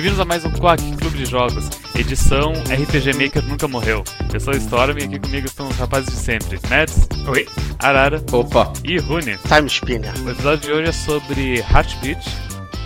Bem-vindos a mais um Quack Clube de Jogos, edição RPG Maker Nunca Morreu. Eu sou o Storm e aqui comigo estão os rapazes de sempre, Mads, Oi. Arara Opa. e Rune. Time Spinner. O episódio de hoje é sobre Heartbeat.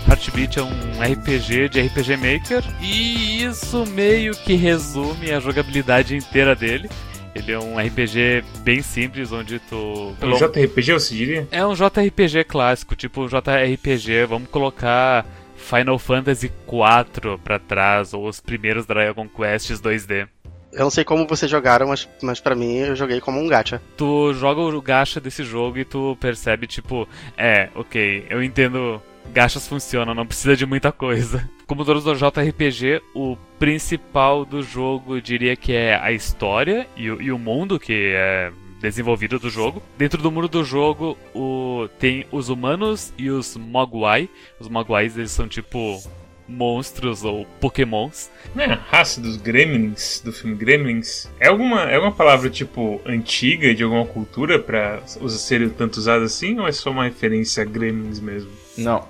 Heartbeat é um RPG de RPG Maker e isso meio que resume a jogabilidade inteira dele. Ele é um RPG bem simples, onde tu. Um JRPG, você diria? É um JRPG clássico, tipo JRPG, vamos colocar Final Fantasy IV pra trás, ou os primeiros Dragon Quests 2D. Eu não sei como vocês jogaram, mas, mas pra mim eu joguei como um gacha. Tu joga o gacha desse jogo e tu percebe, tipo, é, ok, eu entendo, gachas funcionam, não precisa de muita coisa. Como todos os JRPG, o principal do jogo eu diria que é a história e, e o mundo que é desenvolvido do jogo. Dentro do mundo do jogo o, tem os humanos e os Mogwai. Os Mogwais eles são tipo monstros ou pokémons. É a raça dos Gremlins, do filme Gremlins? É alguma, é alguma palavra, tipo, antiga de alguma cultura pra ser tanto usada assim? Ou é só uma referência a Gremlins mesmo? Não.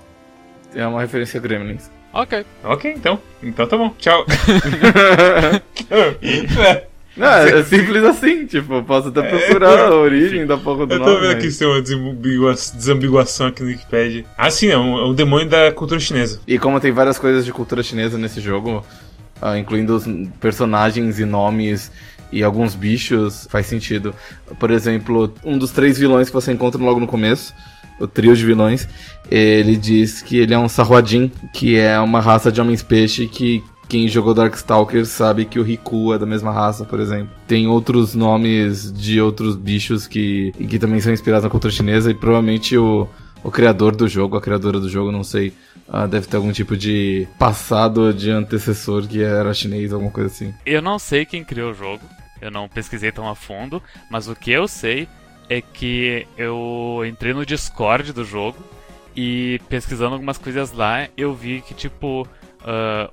É uma referência a Gremlins. Ok. Ok, então. Então tá bom. Tchau. Não, é simples assim, tipo, eu posso até procurar a origem da porra do Eu nome. tô vendo aqui mas- se tem uma desambigua- desambiguação aqui no Wikipedia. Ah, sim, é um, é um demônio da cultura chinesa. E como tem várias coisas de cultura chinesa nesse jogo, ah, incluindo os personagens e nomes e alguns bichos, faz sentido. Por exemplo, um dos três vilões que você encontra logo no começo, o trio de vilões, ele diz que ele é um Sarhuadin, que é uma raça de homens-peixe que quem jogou Darkstalkers sabe que o Riku é da mesma raça, por exemplo. Tem outros nomes de outros bichos que, que também são inspirados na cultura chinesa e provavelmente o, o criador do jogo, a criadora do jogo, não sei, ah, deve ter algum tipo de passado de antecessor que era chinês, alguma coisa assim. Eu não sei quem criou o jogo, eu não pesquisei tão a fundo, mas o que eu sei é que eu entrei no Discord do jogo e pesquisando algumas coisas lá, eu vi que, tipo, ah,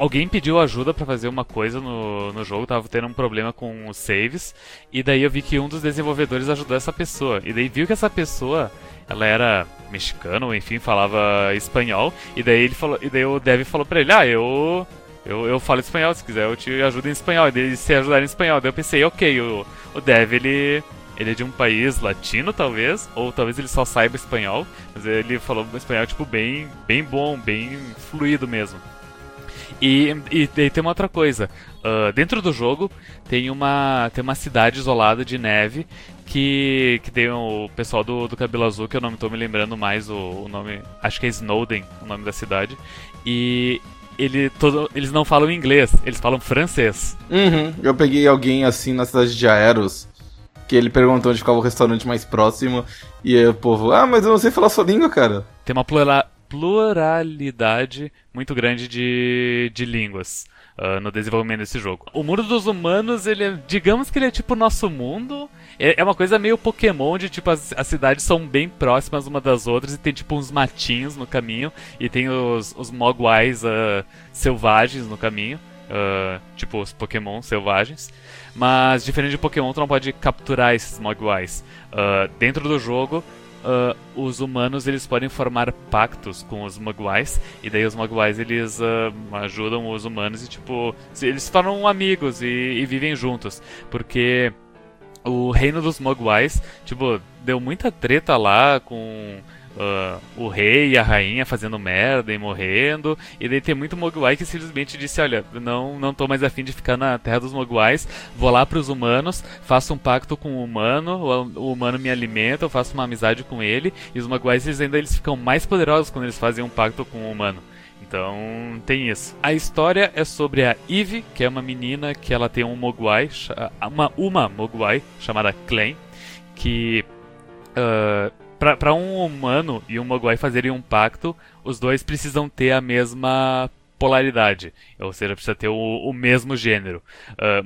alguém pediu ajuda pra fazer uma coisa no, no jogo, tava tendo um problema com os saves, e daí eu vi que um dos desenvolvedores ajudou essa pessoa, e daí viu que essa pessoa, ela era mexicana, ou enfim, falava espanhol, e daí ele falou, e daí o Dev falou pra ele, ah, eu eu, eu falo espanhol, se quiser eu te ajudo em espanhol. E daí se ajudar em espanhol. Daí eu pensei, ok, o, o Dev ele, ele é de um país latino, talvez, ou talvez ele só saiba espanhol, mas ele falou espanhol, tipo, bem, bem bom, bem fluido mesmo. E, e daí tem uma outra coisa. ah, dentro do jogo tem uma, tem uma cidade isolada de neve que, que tem o pessoal do, do cabelo azul, que eu não estou me lembrando mais o, o nome. Acho que é Snowden, o nome da cidade. E ele, todo, eles não falam inglês, eles falam francês. Uhum. Eu peguei alguém assim na cidade de Aeros, que ele perguntou onde ficava o restaurante mais próximo, e aí o povo, ah, mas eu não sei falar sua língua, cara. Tem uma plura- pluralidade muito grande de, de línguas ah, no desenvolvimento desse jogo. O mundo dos humanos, ele é, digamos que ele é tipo o nosso mundo. É, é uma coisa meio Pokémon, de tipo, as, as cidades são bem próximas uma das outras e tem tipo uns matinhos no caminho e tem os, os Mogwais ah, selvagens no caminho. ah, tipo os Pokémon selvagens. Mas diferente de Pokémon, tu não pode capturar esses Mogwais. Ah, dentro do jogo, ah, os humanos eles podem formar pactos com os Mogwais e daí os Mogwais eles ah, ajudam os humanos e tipo eles se tornam amigos e, e vivem juntos. Porque o reino dos Mogwais tipo deu muita treta lá com ah, o rei e a rainha fazendo merda e morrendo e daí tem muito Mogwai que simplesmente disse olha não não tô mais afim de ficar na terra dos Mogwais vou lá pros humanos faço um pacto com o humano o, humano me alimenta eu faço uma amizade com ele e os Mogwais eles ainda eles ficam mais poderosos quando eles fazem um pacto com o humano então tem isso. A história é sobre a Eve, que é uma menina que ela tem um Mogwai, uma, uma Mogwai chamada Clan, que pra para um humano e um Mogwai fazerem um pacto, os dois precisam ter a mesma polaridade, ou seja, precisa ter o, o mesmo gênero. Uh,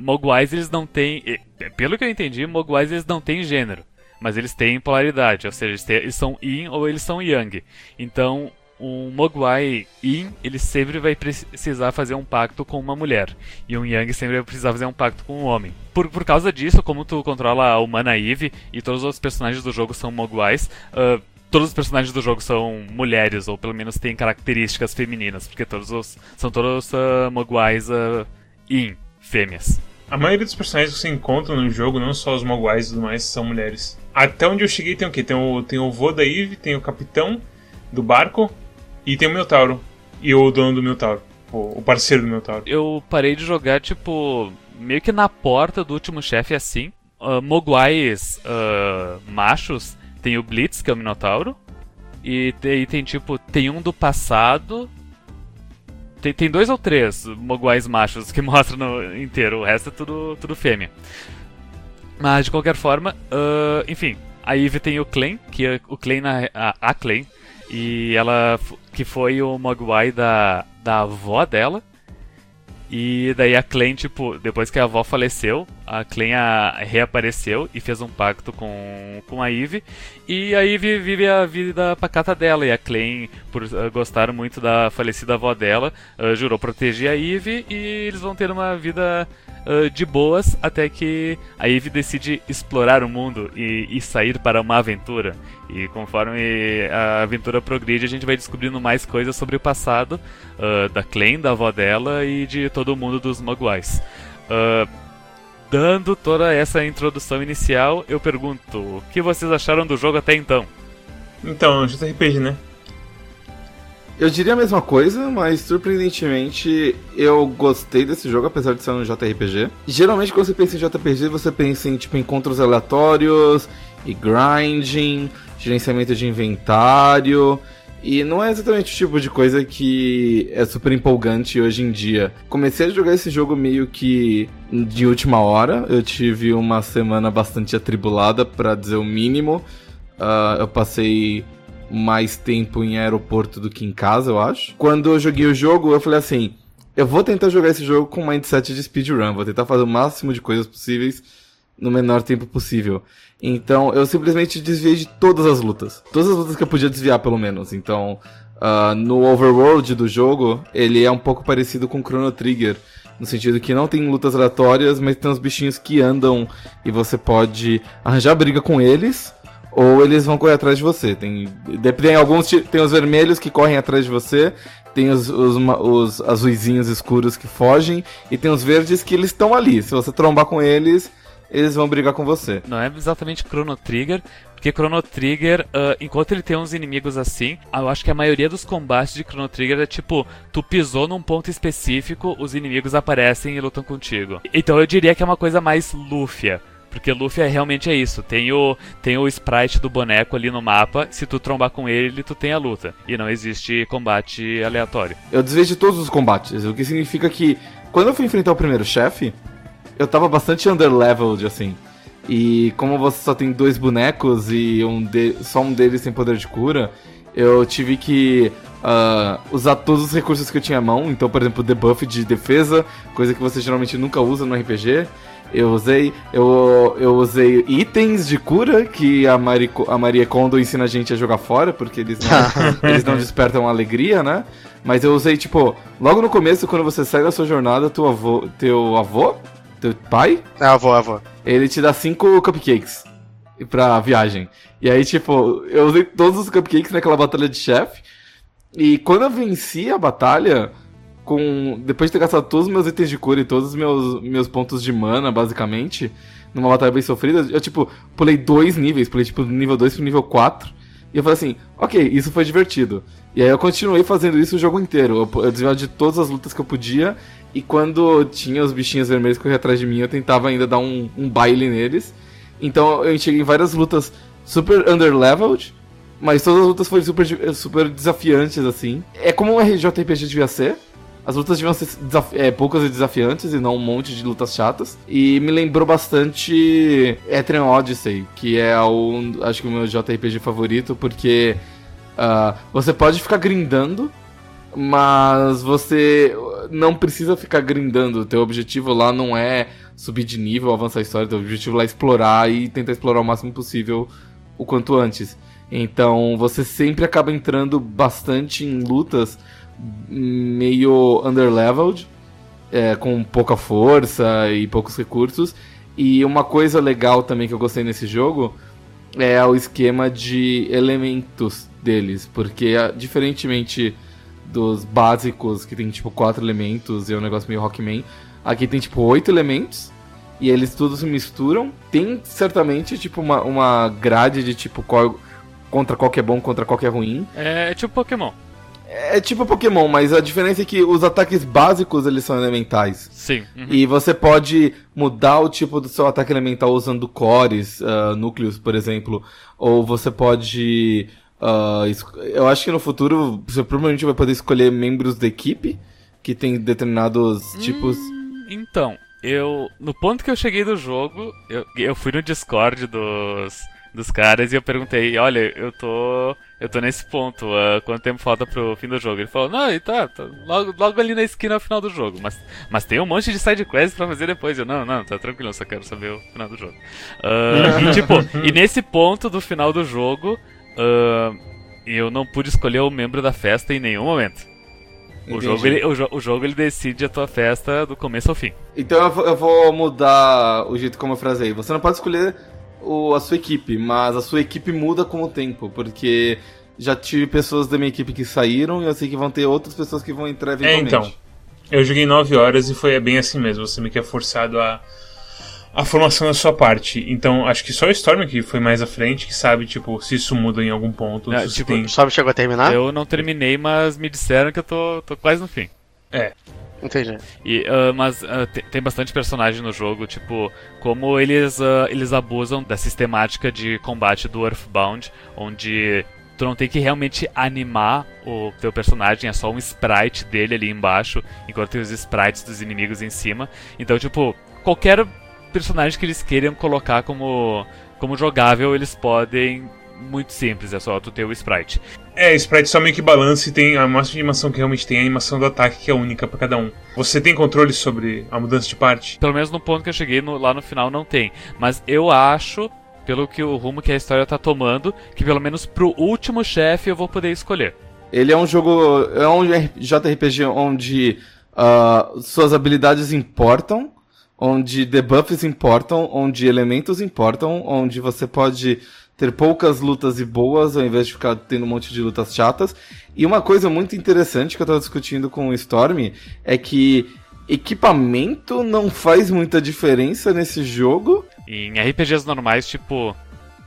eles não têm, pelo que eu entendi, Mogwais eles não têm gênero, mas eles têm polaridade, ou seja, eles, têm- eles são Yin ou eles são Yang. Então um Mogwai Yin, ele sempre vai precisar fazer um pacto com uma mulher. E um Yang sempre vai precisar fazer um pacto com um homem. Por, por causa disso, como tu controla a humana Eve e todos os outros personagens do jogo são Mogwais, ah, todos os personagens do jogo são mulheres, ou pelo menos têm características femininas, porque todos os, são todos uh, Mogwais uh, in, fêmeas. A maioria dos personagens que você encontra no jogo, não só os Mogwais e tudo mais, são mulheres. Até onde eu cheguei tem o quê? Tem o, tem o vô da Eve, tem o capitão do barco e tem o Minotauro. E o dono do Minotauro. O, parceiro do Minotauro. Eu parei de jogar, tipo, meio que na porta do último chefe assim. Uh, Mogwais uh, machos tem o Blitz, que é o Minotauro. E tem, tem tipo, tem um do passado. Tem, tem dois ou três Mogwais machos que mostram no inteiro, o resto é tudo, tudo fêmea. Mas de qualquer forma, uh, enfim, a Eve tem o Clan, que é o Clan na, a, a e ela que foi o Mogwai da, da avó dela. E daí a Clan, tipo, depois que a avó faleceu, a Clan a, reapareceu e fez um pacto com, com a Eve. E a Eve vive a vida pacata dela. E a Clan, por uh, gostar muito da falecida avó dela, uh, jurou proteger a Eve e eles vão ter uma vida uh, de boas até que a Eve decide explorar o mundo e, e, sair para uma aventura. E conforme a aventura progride, a gente vai descobrindo mais coisas sobre o passado uh, da Clan, da avó dela e de todo o mundo dos Mogwais. Uh, dando toda essa introdução inicial, eu pergunto: o que vocês acharam do jogo até então? Então, JRPG, né? Eu diria a mesma coisa, mas surpreendentemente eu gostei desse jogo, apesar de ser um JRPG. Geralmente quando você pensa em JRPG, você pensa em tipo encontros aleatórios e grinding, gerenciamento de inventário. E não é exatamente o tipo de coisa que é super empolgante hoje em dia. Comecei a jogar esse jogo meio que de última hora. Eu tive uma semana bastante atribulada, para dizer o mínimo. Uh, eu passei mais tempo em aeroporto do que em casa, eu acho. Quando eu joguei o jogo, eu falei assim: eu vou tentar jogar esse jogo com mindset de speedrun, vou tentar fazer o máximo de coisas possíveis no menor tempo possível. Então eu simplesmente desviei de todas as lutas. Todas as lutas que eu podia desviar, pelo menos. Então, uh, no overworld do jogo, ele é um pouco parecido com Chrono Trigger. No sentido que não tem lutas aleatórias, mas tem uns bichinhos que andam e você pode arranjar briga com eles ou eles vão correr atrás de você. Tem, tem alguns tem os vermelhos que correm atrás de você, tem os, os, os azuizinhos escuros que fogem e tem os verdes que eles estão ali. Se você trombar com eles, eles vão brigar com você. Não é exatamente Chrono Trigger, porque Chrono Trigger, uh, enquanto ele tem uns inimigos assim, eu acho que a maioria dos combates de Chrono Trigger é tipo, tu pisou num ponto específico, os inimigos aparecem e lutam contigo. Então eu diria que é uma coisa mais Lúfia. Porque Luffy é, realmente é isso. Tem o, tem o sprite do boneco ali no mapa. Se tu trombar com ele, tu tem a luta. E não existe combate aleatório. Eu desvejo todos os combates. O que significa que quando eu fui enfrentar o primeiro chefe, eu tava bastante underleveled, assim. E como você só tem dois bonecos e um de, só um deles tem poder de cura, eu tive que uh, usar todos os recursos que eu tinha à mão. Então, por exemplo, debuff de defesa, coisa que você geralmente nunca usa no RPG. Eu usei, eu, eu usei itens de cura que a, Mari, a Maria Kondo ensina a gente a jogar fora, porque eles não, eles não despertam alegria, né? Mas eu usei, tipo, logo no começo, quando você sai da sua jornada, teu avô, teu avô, teu pai... É, avô, avô. Ele te dá cinco cupcakes pra viagem. E aí, tipo, eu usei todos os cupcakes naquela batalha de chefe. E quando eu venci a batalha, com depois de ter gastado todos os meus itens de cura e todos os meus, meus pontos de mana, basicamente, numa batalha bem sofrida, eu, tipo, pulei dois níveis, pulei, tipo, do nível 2 pro nível 4, e eu falei assim, ok, isso foi divertido. E aí eu continuei fazendo isso o jogo inteiro, eu, eu desviava de todas as lutas que eu podia, e quando tinha os bichinhos vermelhos correndo atrás de mim, eu tentava ainda dar um, um baile neles. Então eu cheguei em várias lutas super underleveled, mas todas as lutas foram super, super desafiantes, assim. É como um RJRPG devia ser, as lutas deviam ser é, poucas e desafiantes e não um monte de lutas chatas. E me lembrou bastante Etrian Odyssey, que é o, acho que o meu JRPG favorito, porque uh, você pode ficar grindando, mas você não precisa ficar grindando. O teu objetivo lá não é subir de nível, avançar a história, o teu objetivo lá é explorar e tentar explorar o máximo possível o quanto antes. Então você sempre acaba entrando bastante em lutas meio underleveled, é, com pouca força e poucos recursos. E uma coisa legal também que eu gostei nesse jogo é o esquema de elementos deles, porque diferentemente dos básicos que tem tipo quatro elementos e é um negócio meio Rockman, aqui tem tipo oito elementos e eles todos se misturam. Tem certamente tipo uma, uma grade de tipo qual, contra qual que é bom, contra qual que é ruim. É, é tipo Pokémon. É tipo Pokémon, mas a diferença é que os ataques básicos eles são elementais. Sim. uhum. E você pode mudar o tipo do seu ataque elemental usando cores, ah, núcleos, por exemplo. Ou você pode. Esc- eu acho que no futuro você provavelmente vai poder escolher membros da equipe que tem determinados tipos. Então, eu. No ponto que eu cheguei do jogo, eu, eu fui no Discord dos, dos caras e eu perguntei, olha, eu tô. Eu tô nesse ponto, ah, quanto tempo falta pro fim do jogo? Ele falou, não, e tá, tá logo, logo ali na esquina ao final do jogo. Mas, mas tem um monte de side quests pra fazer depois. Eu, não, não, tá tranquilo, só quero saber o final do jogo. Ah, e tipo, e nesse ponto do final do jogo, ah, eu não pude escolher o membro da festa em nenhum momento. O Entendi. jogo, ele, o, jo- o jogo ele decide a tua festa do começo ao fim. Então eu vou, eu vou mudar o jeito como eu frasei. Você não pode escolher o- a sua equipe, mas a sua equipe muda com o tempo, porque já tive pessoas da minha equipe que saíram e eu sei que vão ter outras pessoas que vão entrar É, eventualmente. então. Eu joguei 9 horas e foi bem assim mesmo. Você meio que é forçado a. A formação da sua parte. Então, acho que só o Storm que foi mais à frente, que sabe, tipo, se isso muda em algum ponto. É, tipo, tem... O Sob chegou a terminar? Eu não terminei, mas me disseram que eu tô, tô quase no fim. É. Entendi. E, ah, mas ah, te- tem bastante personagem no jogo, tipo, como eles, ah, eles abusam da sistemática de combate do Earthbound, onde tu não tem que realmente animar o teu personagem, é só um sprite dele ali embaixo, enquanto tem os sprites dos inimigos em cima. Então, tipo, qualquer personagem que eles queiram colocar como, como jogável, eles podem. Muito simples, é só tu ter o sprite. É, sprite só meio que balança e tem a máxima de animação que realmente tem, a animação do ataque que é única pra cada um. Você tem controle sobre a mudança de parte? Pelo menos no ponto que eu cheguei no- lá no final não tem. Mas eu acho, pelo que o rumo que a história tá tomando, que pelo menos pro último chefe eu vou poder escolher. Ele é um jogo. É um JRPG onde ah, suas habilidades importam, onde debuffs importam, onde elementos importam, onde você pode ter poucas lutas e boas ao invés de ficar tendo um monte de lutas chatas. E uma coisa muito interessante que eu tava discutindo com o Storm é que equipamento não faz muita diferença nesse jogo. Em RPGs normais, tipo,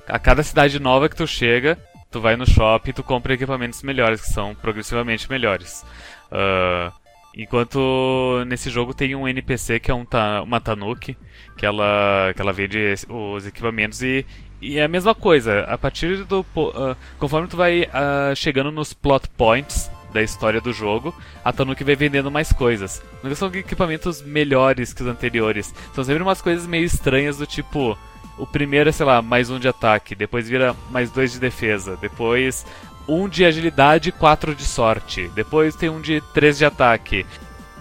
a cada cidade nova que tu chega, tu vai no shopping e tu compra equipamentos melhores, que são progressivamente melhores. Ah, enquanto nesse jogo tem um NPC que é um ta- uma Tanuki, que ela, que ela vende os equipamentos e, e é a mesma coisa. A partir do. ah, conforme tu vai ah, chegando nos plot points da história do jogo, a Tanuki vai vendendo mais coisas. Não são equipamentos melhores que os anteriores. São sempre umas coisas meio estranhas do tipo. O primeiro é, sei lá, mais um de ataque, depois vira mais dois de defesa, depois um de agilidade e quatro de sorte, depois tem um de três de ataque.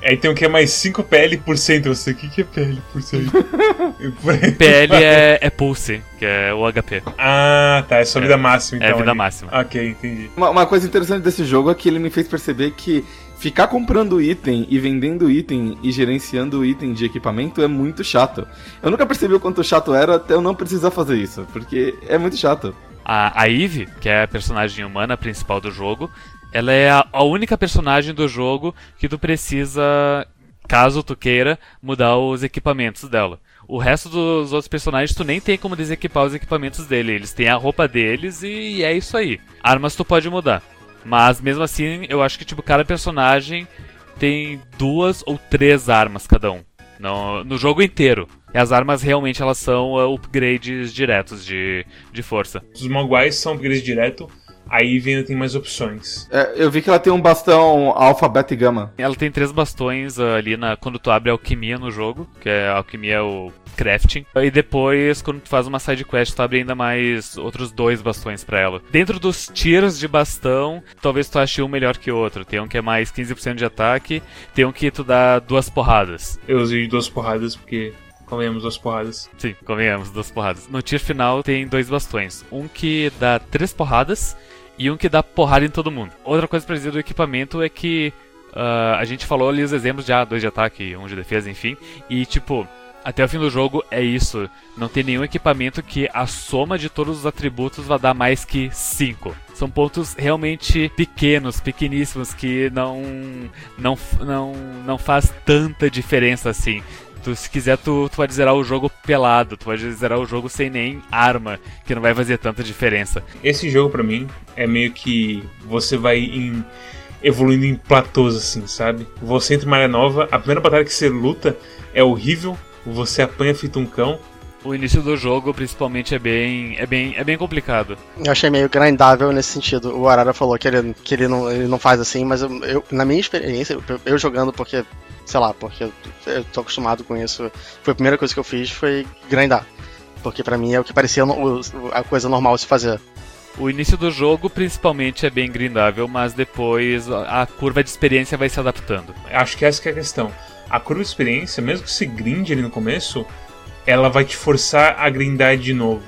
Aí tem o que é mais 5 PL por cento. Você, o que, que é PL por cento? PL é, é Pulse, que é o HP. ah, tá. É só vida máxima, É então. vida ali. máxima. Ok, entendi. Uma, uma coisa interessante desse jogo é que ele me fez perceber que ficar comprando item e vendendo item e gerenciando item de equipamento é muito chato. Eu nunca percebi o quanto chato era até eu não precisar fazer isso, porque é muito chato. A, a Eve, que é a personagem humana principal do jogo, ela é a, a única personagem do jogo que tu precisa, caso tu queira, mudar os equipamentos dela. O resto dos outros personagens tu nem tem como desequipar os equipamentos dele. Eles têm a roupa deles e é isso aí. Armas tu pode mudar. Mas mesmo assim, eu acho que tipo cada personagem tem duas ou três armas cada um. No, no jogo inteiro. E as armas realmente elas são uh, upgrades diretos de, de força. Os Mogwais são upgrades direto. Aí ainda tem mais opções. É, eu vi que ela tem um bastão alfa, beta e gama. Ela tem três bastões ah, ali na, quando tu abre alquimia no jogo, que é alquimia é o crafting. E depois, quando tu faz uma side quest, tu abre ainda mais outros dois bastões pra ela. Dentro dos tiros de bastão, talvez tu ache um melhor que o outro. Tem um que é mais 15% de ataque, tem um que tu dá duas porradas. Eu usei duas porradas porque. Comemos duas porradas. Sim, convenhamos, duas porradas. No tier final tem dois bastões. Um que dá três porradas e um que dá porrada em todo mundo. Outra coisa pra dizer do equipamento é que ah, a gente falou ali os exemplos de ah, dois de ataque, um de defesa, enfim. E tipo, até o fim do jogo é isso. Não tem nenhum equipamento que a soma de todos os atributos vá dar mais que 5. São pontos realmente pequenos, pequeníssimos, que não, não, não, não faz tanta diferença assim. Tu, se quiser, tu, tu pode zerar o jogo pelado, tu pode zerar o jogo sem nem arma, que não vai fazer tanta diferença. Esse jogo, para mim, é meio que você vai em, evoluindo em platôs, assim, sabe? Você entra em uma área nova, a primeira batalha que você luta é horrível, você apanha feito um cão, o início do jogo, principalmente, é bem, é bem, é bem complicado. Eu achei meio grindável nesse sentido. O Arara falou que ele, que ele, não, ele não faz assim, mas eu, eu na minha experiência, eu, eu, jogando porque, sei lá, porque eu, eu tô acostumado com isso, foi a primeira coisa que eu fiz foi grindar. Porque para mim é o que parecia no, a coisa normal se fazer. O início do jogo, principalmente, é bem grindável, mas depois a curva de experiência vai se adaptando. Acho que essa que é a questão. A curva de experiência, mesmo que você grinde ali no começo, ela vai te forçar a grindar de novo.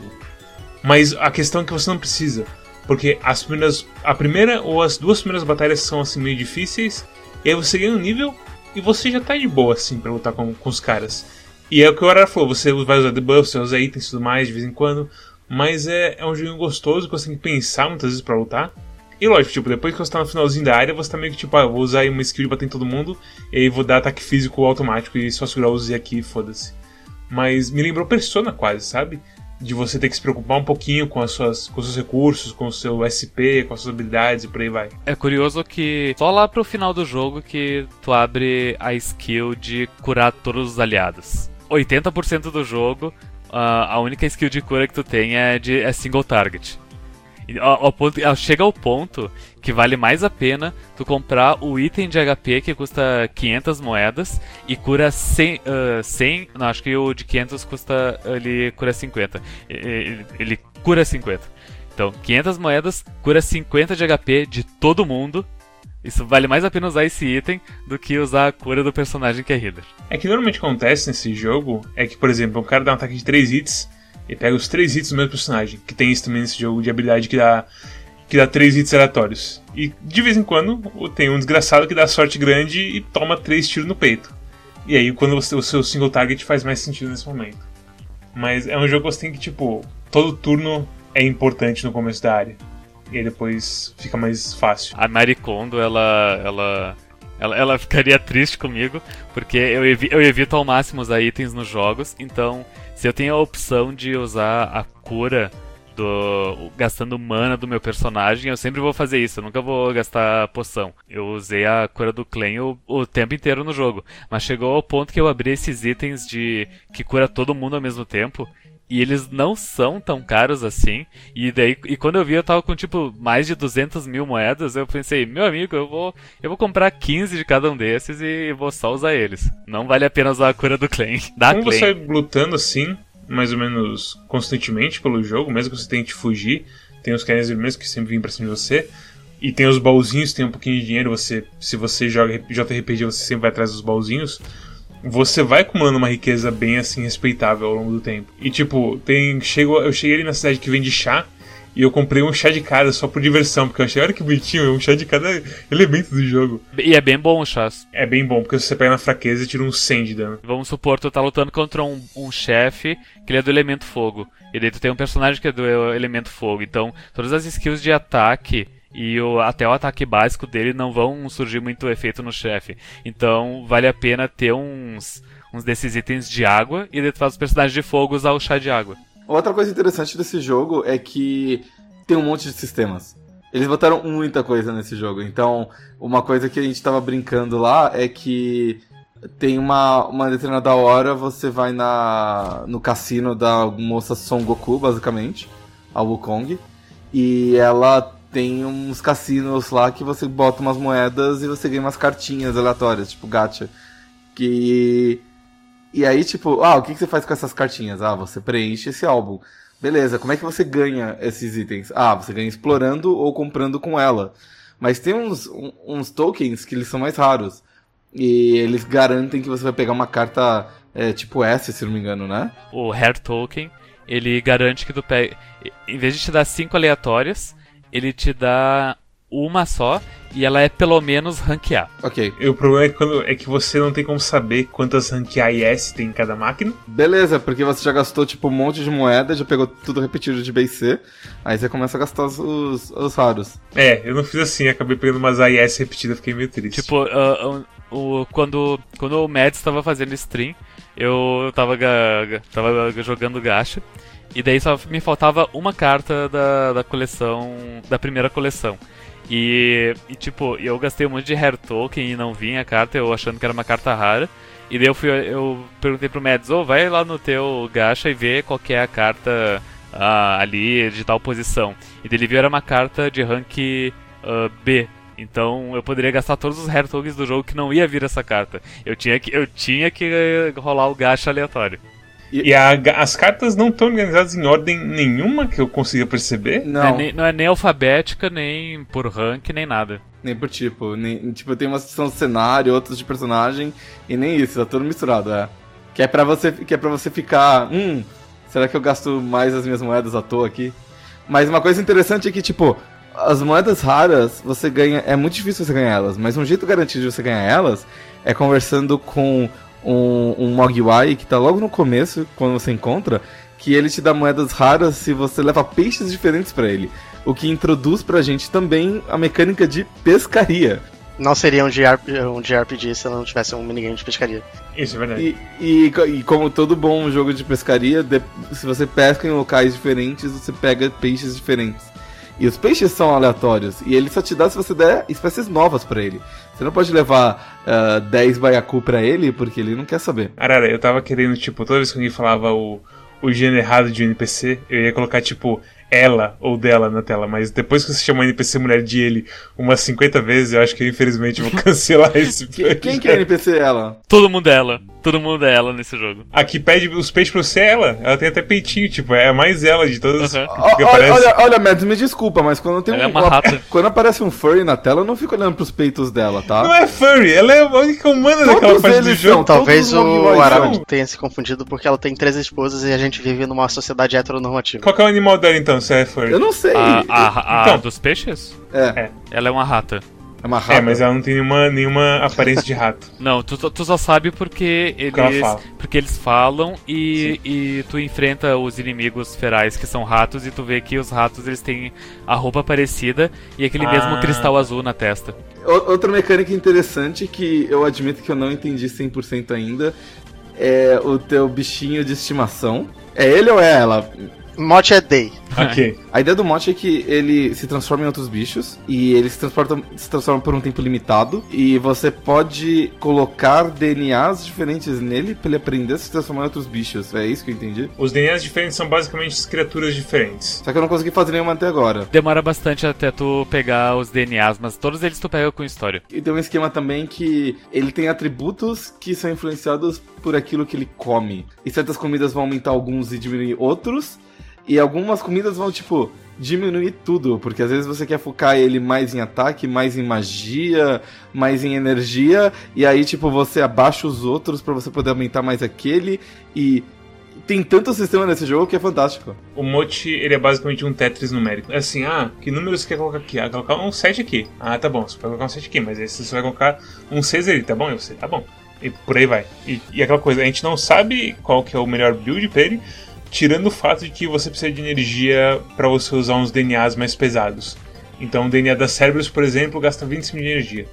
Mas a questão é que você não precisa. Porque as primeiras. A primeira ou as duas primeiras batalhas são assim meio difíceis. E aí você ganha um nível e você já tá de boa assim pra lutar com, com os caras. E é o que o Arara falou, você vai usar debuffs, você usa itens e tudo mais de vez em quando. Mas é, é um jogo gostoso que você tem que pensar muitas vezes para lutar. E lógico, tipo, depois que você tá no finalzinho da área, você tá meio que tipo, ah, vou usar uma skill de bater em todo mundo, e aí vou dar ataque físico automático e só segurar o Z aqui foda-se mas me lembrou Persona quase, sabe? De você ter que se preocupar um pouquinho com, as suas, com seus recursos, com o seu SP, com as suas habilidades e por aí vai. É curioso que só lá pro final do jogo que tu abre a skill de curar todos os aliados. 80% do jogo, a única skill de cura que tu tem é, de, é single target. Ao, ao chega ao ponto que vale mais a pena tu comprar o item de HP que custa 500 moedas e cura 100, uh, 100 não, acho que o de 500 custa, ele cura 50. Ele, ele cura 50. Então, 500 moedas, cura 50 de HP de todo mundo. Isso vale mais a pena usar esse item do que usar a cura do personagem que é healer. É que normalmente acontece nesse jogo é que, por exemplo, o cara dá um ataque de 3 hits e pega os 3 hits do mesmo personagem, que tem isso também nesse jogo de habilidade que dá que dá três hits aleatórios. E de vez em quando tem um desgraçado que dá sorte grande e toma três tiros no peito. E aí quando você, o seu single target faz mais sentido nesse momento. Mas é um jogo que você tem que, tipo, todo turno é importante no começo da área. E aí depois fica mais fácil. A Maricondo, ela. ela... Ela, ela ficaria triste comigo, porque eu, evi eu evito ao máximo usar itens nos jogos, então se eu tenho a opção de usar a cura do, gastando mana do meu personagem, eu sempre vou fazer isso, eu nunca vou gastar poção. Eu usei a cura do Clan o, o, tempo inteiro no jogo, mas chegou ao ponto que eu abri esses itens de que cura todo mundo ao mesmo tempo. E eles não são tão caros assim. E daí, e quando eu vi, eu tava com tipo mais de 200 mil moedas. Eu pensei, meu amigo, eu vou, eu vou comprar 15 de cada um desses e vou só usar eles. Não vale a pena usar a cura do Clan. Da Como você lutando assim, mais ou menos constantemente pelo jogo, mesmo que você tente fugir. Tem os caras vermelhos que sempre vêm pra cima de você. E tem os baúzinhos, tem um pouquinho de dinheiro. Você, se você joga JRPG, você sempre vai atrás dos baúzinhos. Você vai acumulando uma riqueza bem assim respeitável ao longo do tempo. E tipo, tem. Chego, eu cheguei ali na cidade que vende chá. E eu comprei um chá de cada só por diversão, porque eu achei, olha que bonitinho, é um chá de cada elemento do jogo. E é bem bom o chá. É bem bom, porque você pega na fraqueza e tira um 100 de dano. Vamos supor, tu tá lutando contra um, um chefe que ele é do elemento fogo. E daí tu tem um personagem que é do elemento fogo. Então, todas as skills de ataque e o, até o ataque básico dele não vão surgir muito efeito no chefe. Então, vale a pena ter uns, uns desses itens de água e faz os personagens de fogo usar o chá de água. Outra coisa interessante desse jogo é que tem um monte de sistemas. Eles botaram muita coisa nesse jogo. Então, uma coisa que a gente tava brincando lá é que tem uma, uma determinada hora você vai na no cassino da moça Son Goku, basicamente, a Wukong, e ela tem uns cassinos lá que você bota umas moedas e você ganha umas cartinhas aleatórias, tipo gacha. Que e aí, tipo, ah, o que, que você faz com essas cartinhas? Ah, você preenche esse álbum. Beleza, como é que você ganha esses itens? Ah, você ganha explorando ou comprando com ela. Mas tem uns, uns tokens que eles são mais raros. E eles garantem que você vai pegar uma carta é, tipo S, se não me engano, né? O Hair Token, ele garante que tu pega. Em vez de te dar cinco aleatórias, ele te dá uma só e ela é pelo menos rank A. Ok. E o problema é que, quando, é que você não tem como saber quantas rank A e S tem em cada máquina. Beleza, porque você já gastou tipo um monte de moeda, já pegou tudo repetido de B e C, aí você começa a gastar os, os, os raros. É, eu não fiz assim, acabei pegando umas A e S repetidas, fiquei meio triste. Tipo, uh, o, quando, quando o Mads estava fazendo stream, eu tava, tava jogando gacha. E daí só me faltava uma carta da, da coleção. Da primeira coleção. E, e, tipo, eu gastei um monte de Hair Token e não vinha a carta, eu achando que era uma carta rara. E daí eu, fui, eu perguntei pro Mads, ô, vai lá no teu gacha e vê qual é a carta ah, ali de tal posição. E daí ele viu era uma carta de rank ah, B. Então eu poderia gastar todos os Hair Tokens do jogo que não ia vir essa carta. Eu tinha que, eu tinha que eh, rolar o gacha aleatório. E a- as cartas não estão organizadas em ordem nenhuma que eu consiga perceber. Não, é Não, nem, não é nem alfabética, nem por rank, nem nada. nem por tipo. Nem, tipo, tem uma seção de cenário, outras de personagem, e nem isso, tá tudo misturado, é. Que é pra você, que é pra você ficar. Hum, será que eu gasto mais as minhas moedas à toa aqui? Mas uma coisa interessante é que, tipo, as moedas raras, você ganha. É muito difícil você ganhar elas, mas um jeito garantido de você ganhar elas é conversando com um, um Mogwai que tá logo no começo, quando você encontra, que ele te dá moedas raras se você leva peixes diferentes pra ele. O que introduz pra gente também a mecânica de pescaria. Não seria um, JRP, um JRPG se não tivesse um minigame de pescaria. Isso é verdade. E, e, e como todo bom jogo de pescaria, de- se você pesca em locais diferentes, você pega peixes diferentes. E os peixes são aleatórios, e ele só te dá se você der espécies novas pra ele. Você não pode levar ah, 10 baiacu pra ele, porque ele não quer saber. Arara, eu tava querendo, tipo, toda vez que alguém falava o, o gênero errado de um NPC, eu ia colocar, tipo, ela ou dela na tela, mas depois que você chamou o NPC mulher de ele umas 50 vezes, eu acho que eu, infelizmente vou cancelar esse Que- quem que é NPC ela? Todo mundo é ela. Todo mundo é ela nesse jogo. Aqui pede os peixes pra você, é ela. Ela tem até peitinho, tipo, é a mais ela de todas Uhum. Que aparece. olha, olha, Mads, me desculpa, mas quando tem Ela é um, uma rata. quando aparece um furry na tela, eu não fico olhando pros peitos dela, tá? Não é furry, ela é a única humana daquela Todos parte do jogo. são. Talvez o Arara tenha se confundido porque ela tem três esposas e a gente vive numa sociedade heteronormativa. Qual que é o animal dela então, se é furry? Eu não sei. A, a, a Então. dos peixes? É, Ela é uma rata. É uma rata. É, mas ela não tem nenhuma, nenhuma aparência de rato. Não, tu, tu só sabe porque eles. fala. Porque eles falam e, e tu enfrenta os inimigos ferais que são ratos e tu vê que os ratos eles têm a roupa parecida e aquele Ah. mesmo cristal azul na testa. Outra mecânica interessante que eu admito que eu não entendi 100% ainda é o teu bichinho de estimação. É ele ou é ela? Mote é Day. ok. A ideia do mote é que ele se transforma em outros bichos e ele se transforma, se transforma por um tempo limitado e você pode colocar DNAs diferentes nele pra ele aprender a se transformar em outros bichos. É isso que eu entendi? Os DNAs diferentes são basicamente criaturas diferentes. Só que eu não consegui fazer nenhuma até agora. Demora bastante até tu pegar os DNAs, mas todos eles tu pega com história. E tem um esquema também que ele tem atributos que são influenciados por aquilo que ele come. E certas comidas vão aumentar alguns e diminuir outros. E algumas comidas vão, tipo, diminuir tudo. Porque às vezes você quer focar ele mais em ataque, mais em magia, mais em energia. E aí, tipo, você abaixa os outros pra você poder aumentar mais aquele. E tem tanto sistema nesse jogo que é fantástico. O Mote, ele é basicamente um Tetris numérico. É assim, ah, que número você quer colocar aqui? Ah, colocar um 7 aqui. Ah, tá bom, você pode colocar um 7 aqui, mas aí você vai colocar um 6 ali, tá bom? Eu sei, tá bom. E por aí vai. E, e aquela coisa, a gente não sabe qual que é o melhor build pra ele, tirando o fato de que você precisa de energia pra você usar uns DNAs mais pesados. Então o DNA da Cerberus, por exemplo, gasta 25 de energia.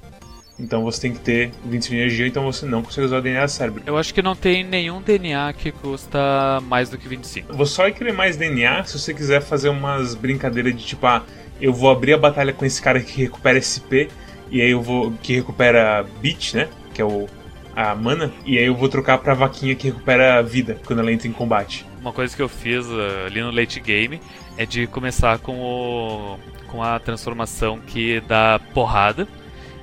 Então você tem que ter 25 de energia, então você não consegue usar o DNA da Cerberus. Eu acho que não tem nenhum DNA que custa mais do que 25. Você só vai querer mais DNA se você quiser fazer umas brincadeiras de tipo, ah, eu vou abrir a batalha com esse cara que recupera SP, e aí eu vou. que recupera bit, né? Que é o. a mana, e aí eu vou trocar pra vaquinha que recupera vida quando ela entra em combate. Uma coisa que eu fiz uh, ali no late game é de começar com o com a transformação que dá porrada.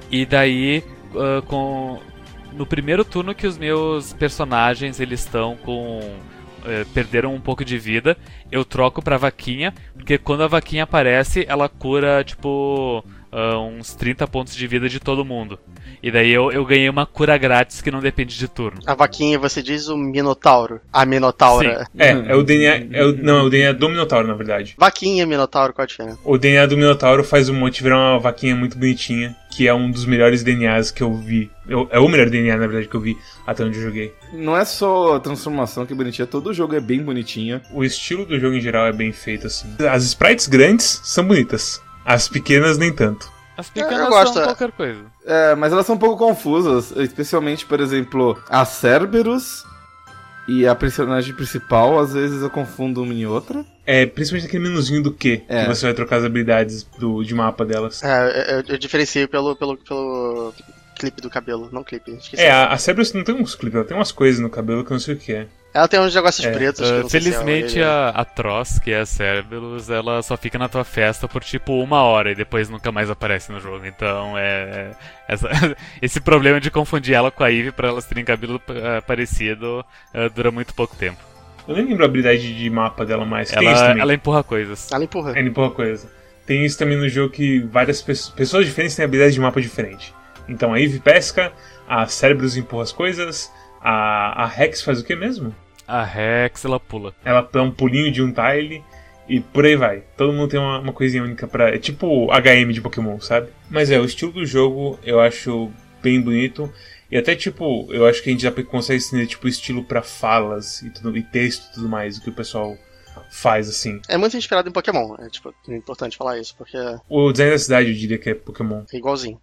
E daí uh, com no primeiro turno que os meus personagens eles estão com eh, perderam um pouco de vida, eu troco pra vaquinha, porque quando a vaquinha aparece, ela cura tipo uh, uns 30 pontos de vida de todo mundo. E daí eu, eu ganhei uma cura grátis que não depende de turno. A vaquinha, você diz o Minotauro. A Minotaura. É, é o DNA. É o, não, é o DNA do Minotauro, na verdade. Vaquinha Minotauro, qual a diferença? O DNA do Minotauro faz o monte virar uma vaquinha muito bonitinha, que é um dos melhores DNAs que eu vi. Eu, é o melhor DNA, na verdade, que eu vi até onde eu joguei. Não é só a transformação que é bonitinha, todo o jogo é bem bonitinho. O estilo do jogo em geral é bem feito, assim. As sprites grandes são bonitas, as pequenas nem tanto. As pequenas Eu gosto, são é. qualquer coisa. É, mas elas são um pouco confusas, especialmente, por exemplo, a Cerberus e a personagem principal, às vezes eu confundo uma em outra. É, principalmente aquele menuzinho do Q, É. que você vai trocar as habilidades do, de mapa delas. É, eu, eu diferencio pelo, pelo, pelo clipe do cabelo. Não clipe, esqueci. É, a, a Cerberus não tem uns clipes, ela tem umas coisas no cabelo que eu não sei o que é. Ela tem uns negócios É, pretos. que eu Uh, não sei se é felizmente orelha. a, a Tross, que é a Cerberus, ela só fica na tua festa por tipo uma hora e depois nunca mais aparece no jogo. Então é. essa- esse problema de confundir ela com a Eve pra elas terem cabelo uh, parecido uh, dura muito pouco tempo. Eu nem lembro a habilidade de mapa dela mais. Tem isso Ela, também. ela empurra coisas. Ela empurra. É, pouca coisa. Tem isso também no jogo que várias pe- pessoas diferentes têm habilidades de mapa diferente. Então a Eve pesca, a Cerberus empurra as coisas, a, a Rex faz o que mesmo? A Rex, ela pula. Ela dá um pulinho de um tile e por aí vai. Todo mundo tem uma, uma coisinha única pra. É tipo HM de Pokémon, sabe? Mas é, o estilo do jogo eu acho bem bonito. E até tipo, eu acho que a gente já consegue estender tipo estilo pra falas e, tudo, e texto e tudo mais, o que o pessoal faz assim. É muito inspirado em Pokémon. É, tipo, é importante falar isso, porque é O design da cidade eu diria que é Pokémon. igualzinho.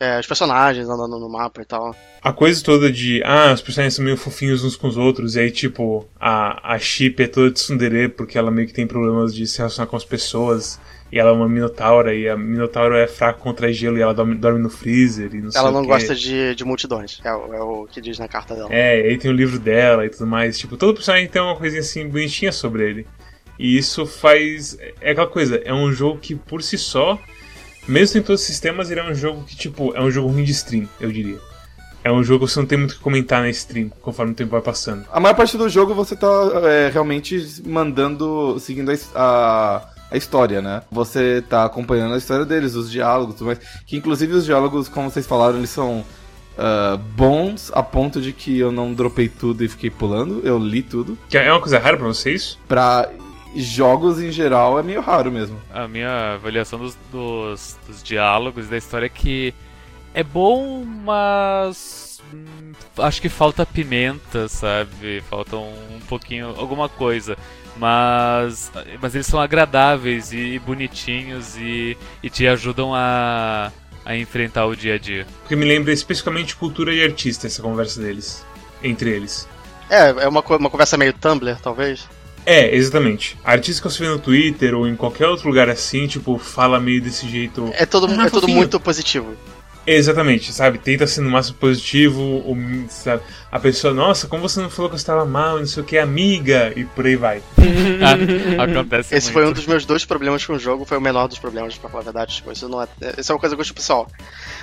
É, os personagens andando no mapa e tal. A coisa toda de, ah, os personagens são meio fofinhos uns com os outros, e aí, tipo, a, a Chip é toda tsundere porque ela meio que tem problemas de se relacionar com as pessoas, e ela é uma Minotaura, e a Minotaura é fraca contra gelo, e ela dorme, dorme no freezer, e não sei Ela não gosta de, de multidões. É, é o que diz na carta dela. É, e aí tem o livro dela e tudo mais. Tipo, todo personagem tem uma coisinha assim bonitinha sobre ele. E isso faz. É aquela coisa, é um jogo que por si só, mesmo em todos os sistemas, ele é um jogo que, tipo, é um jogo ruim de stream, eu diria. É um jogo que você não tem muito o que comentar na stream, conforme o tempo vai passando. A maior parte do jogo você tá é, realmente mandando, seguindo a, a, a história, né? Você tá acompanhando a história deles, os diálogos, tudo mais. Que inclusive os diálogos, como vocês falaram, eles são ah, bons a ponto de que eu não dropei tudo e fiquei pulando. Eu li tudo. Que é uma coisa rara pra vocês? Pra jogos em geral é meio raro mesmo. A minha avaliação dos, dos, dos diálogos da história é que é bom, mas hum, acho que falta pimenta, sabe? Falta um, um pouquinho, alguma coisa. Mas, mas eles são agradáveis e, bonitinhos e, e te ajudam a, a enfrentar o dia a dia. Porque me lembra especificamente cultura e artista essa conversa deles. Entre eles. É, é uma, uma conversa meio Tumblr, talvez. É, exatamente. Artista que você vê no Twitter ou em qualquer outro lugar assim, tipo, fala meio desse jeito. É, todo, Ah, é tudo fofinho. muito positivo. Exatamente, sabe? Tenta ser no máximo positivo, ou, sabe? A pessoa, nossa, como você não falou que eu estava mal, não sei o que, amiga, e por aí vai. Acontece Esse muito. foi um dos meus dois problemas com o jogo, foi o menor dos problemas, pra falar a verdade. Tipo, isso não é. Isso é uma coisa gosto pessoal.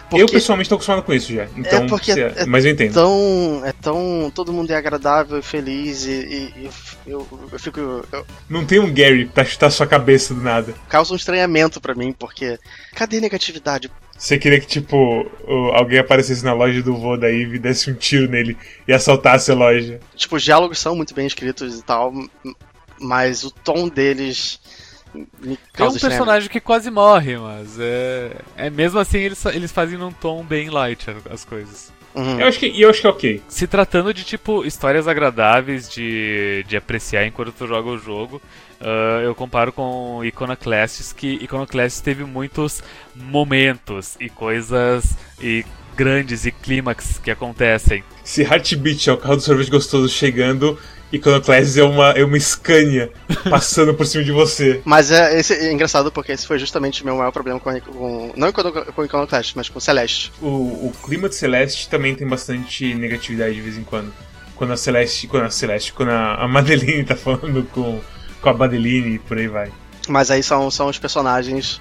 Porque Eu pessoalmente tô acostumado com isso já. Então, porque se- é mas eu entendo. tão. É tão. Todo mundo é agradável e feliz e, e- e eu, eu, eu fico. Eu, Não tem um Gary pra chutar sua cabeça do nada. causa um estranhamento pra mim, porque. Cadê negatividade? Você queria que, tipo, alguém aparecesse na loja do vô da Eve, desse um tiro nele e assaltasse a loja. Tipo, os diálogos são muito bem escritos e tal, mas o tom deles. Me um causa estranhamento. personagem que quase morre, mas é, é mesmo assim eles, eles fazem num tom bem light as coisas. Uhum. Eu acho que, e eu acho que é ok. Se tratando de tipo histórias agradáveis de, de apreciar enquanto tu joga o jogo, ah, eu comparo com Iconoclasts, que Iconoclasts teve muitos momentos e coisas e grandes e clímax que acontecem. Se Heartbeat é o carro do sorvete gostoso chegando, Iconoclast é uma, é uma Scania passando por cima de você. Mas é, esse é engraçado porque esse foi justamente o meu maior problema com, com não com, Iconoclast, mas com Celeste. O, o clima de Celeste também tem bastante negatividade de vez em quando. Quando a Celeste, quando a Celeste, quando a, a Madeline tá falando com, com a Madeline e por aí vai. Mas aí são, são os personagens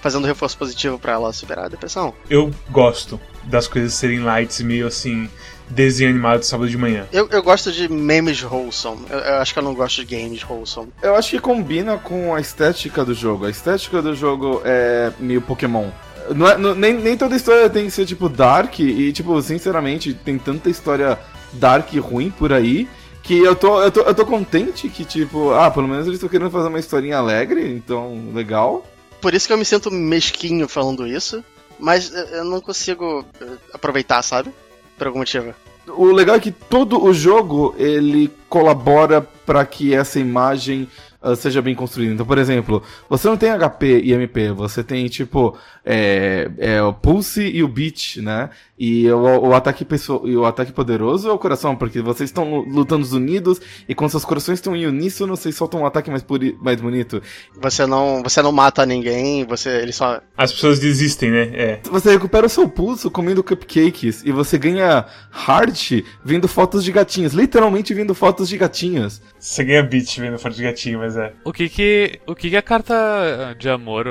fazendo reforço positivo pra ela superar a depressão. Eu gosto das coisas serem lights, meio assim, desenho animado de sábado de manhã. Eu, eu gosto de memes wholesome. Eu, eu acho que eu não gosto de games wholesome. Eu acho que combina com a estética do jogo. A estética do jogo é meio Pokémon. não é, não, nem, nem toda história tem que ser, tipo, dark. E, tipo, sinceramente, tem tanta história dark e ruim por aí. Que eu tô, eu tô, eu tô contente que, tipo, ah, pelo menos eles estão querendo fazer uma historinha alegre, então, legal. Por isso que eu me sinto mesquinho falando isso. Mas eu não consigo eh, aproveitar, sabe? Por algum motivo. O legal é que todo o jogo ele colabora para que essa imagem uh, seja bem construída. Então, por exemplo, você não tem HP e MP, você tem tipo é, é o pulse e o beat, né? E o, o ataque pessoal, e o ataque poderoso é o coração, porque vocês estão lutando unidos e quando seus corações estão em uníssono, vocês soltam um ataque mais, puri, mais bonito. Você não, você não mata ninguém, você ele só As pessoas desistem, né? É. Você recupera o seu pulso comendo cupcakes e você ganha heart vendo fotos de gatinhos, literalmente vendo fotos de gatinhos. Você ganha beat vendo fotos de gatinho, mas é. O que que, o que que a carta de amor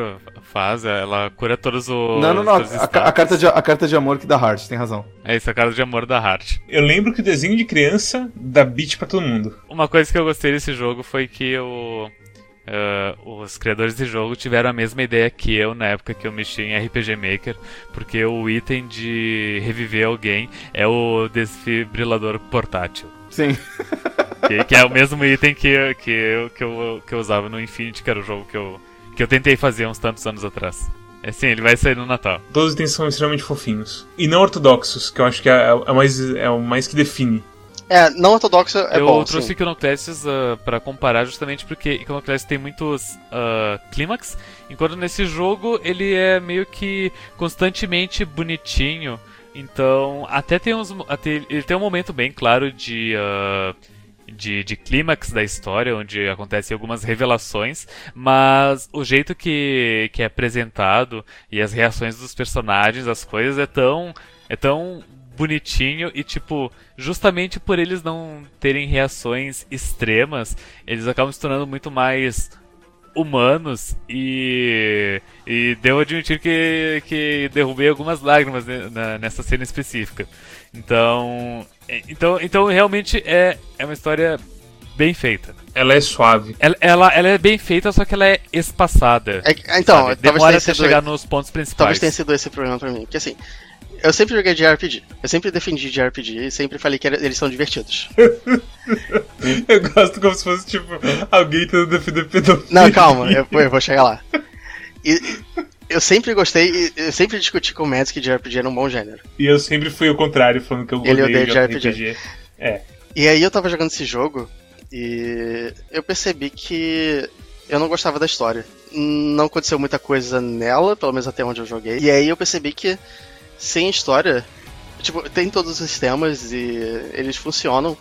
faz? Ela cura todos os. Não, não, não. A, a carta de, a carta de amor que dá heart, tem razão. É isso, a carta de amor da Heart. Eu lembro que o desenho de criança dá beat pra todo mundo. Uma coisa que eu gostei desse jogo foi que o, eh, os criadores de jogo tiveram a mesma ideia que eu na época que eu mexi em RPG Maker, porque o item de reviver alguém é o desfibrilador portátil. Sim. Que, que é o mesmo item que, eu- que, eu, que, eu, que eu usava no Infinity, que era o jogo que eu, que eu tentei fazer uns tantos anos atrás. É sim, ele vai sair no Natal. Todos os itens são extremamente fofinhos. E não ortodoxos, que eu acho que é, é mais, é o mais que define. É, não ortodoxo é eu bom, trouxe sim. Iconoclastes uh, para comparar justamente porque Iconoclastes tem muitos uh, clímax, enquanto nesse jogo ele é meio que constantemente bonitinho. Então, até tem uns. Até, ele tem um momento bem claro de. uh, de, de clímax da história, onde acontecem algumas revelações, mas o jeito que, que é apresentado e as reações dos personagens, as coisas, é tão, é tão bonitinho e, tipo, justamente por eles não terem reações extremas, eles acabam se tornando muito mais humanos e, e devo admitir que, que derrubei algumas lágrimas nessa cena específica. Então, então, então realmente é, é uma história bem feita. Ela é suave. Ela, ela, ela é bem feita, só que ela é espaçada. É que- então, sabe? Demora até chegar nos pontos principais. Talvez tenha sido esse o problema pra mim. Porque assim, eu sempre joguei de RPG. Eu sempre defendi de RPG e sempre falei que era- eles são divertidos. Eu gosto como se fosse, tipo, alguém tentando defender pedofilia. Não, calma, eu, eu vou chegar lá. E, eu sempre gostei, eu sempre discuti com o Mads que de RPG era um bom gênero. E eu sempre fui o contrário, falando que eu odeio de de RPG. É. E aí eu tava jogando esse jogo e eu percebi que eu não gostava da história. Não aconteceu muita coisa nela, pelo menos até onde eu joguei. E aí eu percebi que sem história, tipo, tem todos os sistemas e eles funcionam,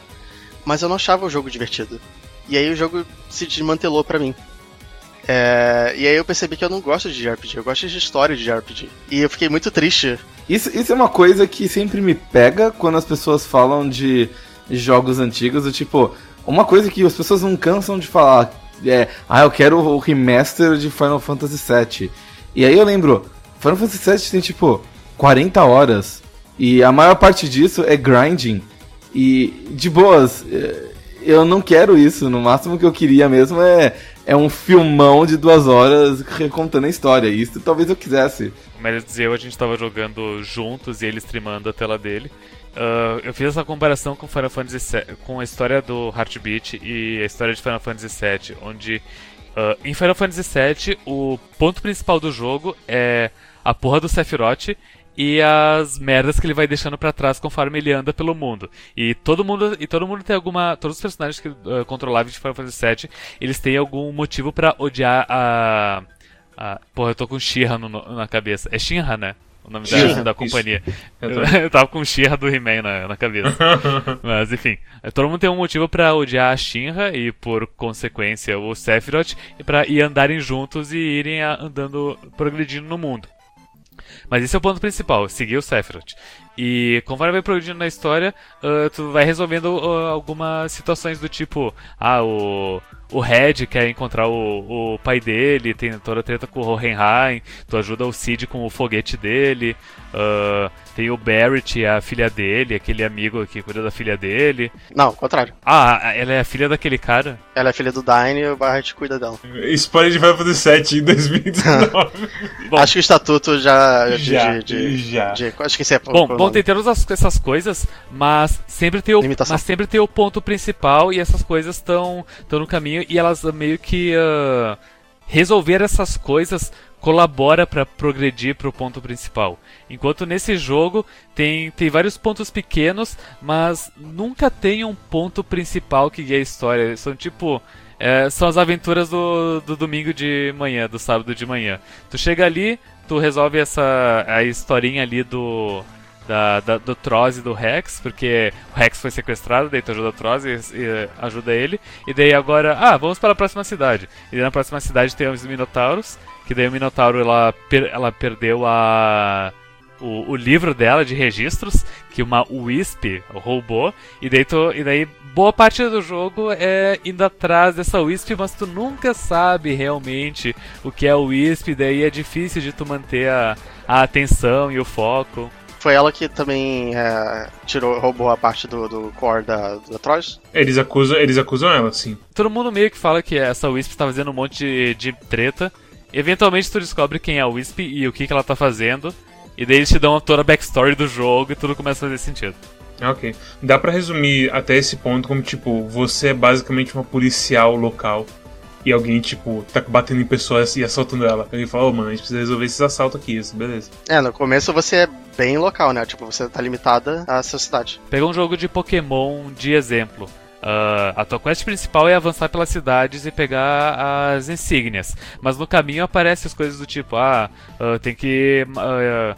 mas eu não achava o jogo divertido. E aí o jogo se desmantelou pra mim. É, e aí eu percebi que eu não gosto de RPG, eu gosto de história de RPG. E eu fiquei muito triste. Isso, isso é uma coisa que sempre me pega quando as pessoas falam de jogos antigos. Do tipo, uma coisa que as pessoas não cansam de falar é: Ah, eu quero o remaster de Final Fantasy VII. E aí eu lembro: Final Fantasy VII tem tipo 40 horas. E a maior parte disso é grinding. E de boas, eh, eu não quero isso. No máximo que eu queria mesmo é, é um filmão de duas horas recontando a história. Isso talvez eu quisesse. Meredith e eu, a gente tava jogando juntos e ele streamando a tela dele. Ah, eu fiz essa comparação com Final Fantasy VII, com a história do Heartbeat e a história de Final Fantasy VII, onde ah, em Final Fantasy VII o ponto principal do jogo é a porra do Sephiroth e as merdas que ele vai deixando pra trás conforme ele anda pelo mundo. E todo mundo e todo mundo tem alguma, todos os personagens que uh, controláveis de Final Fantasy VII, eles têm algum motivo pra odiar a a porra, eu tô com Shira na cabeça. É Shinra, né? O nome da, Shinra, da companhia. Eu Eu, tava com Shira do He-Man na, na cabeça. Mas enfim, todo mundo tem um motivo pra odiar a Shinra e por consequência o Sephiroth e para ir andarem juntos e irem a- andando progredindo no mundo. Mas esse é o ponto principal, seguir o Sephiroth. E conforme vai progredindo na história, ah, tu vai resolvendo ah, algumas situações do tipo, ah, o, o Red quer encontrar o, o pai dele, tem toda a treta com o Hohenheim, tu ajuda o Cid com o foguete dele. Uh, tem o Barrett, a filha dele, aquele amigo que cuida da filha dele. Não, ao contrário. Ah, ela é a filha daquele cara? Ela é filha do Dine e o Barrett cuida dela. Spoiler de Final Fantasy 7 em 2019. Bom, acho que o estatuto já. de- Já, de, de- já. de- acho que esse é o- Bom, bom tem todas as- essas coisas, mas sempre tem o, Limitação. mas sempre tem o ponto principal e essas coisas estão no caminho e elas meio que ah, resolver essas coisas colabora para progredir para o ponto principal. Enquanto nesse jogo tem, tem vários pontos pequenos, mas nunca tem um ponto principal que guia a história. São tipo é, são as aventuras do, do domingo de manhã, do sábado de manhã. Tu chega ali, tu resolve essa a historinha ali do da, da- do Troz e do Rex, porque o Rex foi sequestrado, daí tu ajuda o Troz e, e ajuda ele, e daí agora, ah, vamos para a próxima cidade. E na próxima cidade tem os Minotauros, que daí o Minotauro ela, per- ela perdeu a o, o livro dela de registros, que uma Wisp roubou, e daí, tu, e daí boa parte do jogo é indo atrás dessa Wisp, mas tu nunca sabe realmente o que é o Wisp, daí é difícil de tu manter a, a atenção e o foco. Foi ela que também é, tirou, roubou a parte do, do core da, da Troyes? Eles acusam, eles acusam ela, sim. Todo mundo meio que fala que essa Wisp tá fazendo um monte de, de treta. Eventualmente tu descobre quem é a Wisp e o que, que ela tá fazendo. E daí eles te dão toda a backstory do jogo e tudo começa a fazer sentido. Ok. Dá pra resumir até esse ponto como, tipo, você é basicamente uma policial local e alguém, tipo, tá batendo em pessoas e assaltando ela. Ele fala, ô mano, a gente precisa resolver esses assaltos aqui, isso, beleza. É, no começo você é bem local, né? Tipo, você tá limitada à sua cidade. Pega um jogo de Pokémon de exemplo. Ah, a tua quest principal é avançar pelas cidades e pegar as insígnias. Mas no caminho aparecem as coisas do tipo, ah, ah, tem que ah,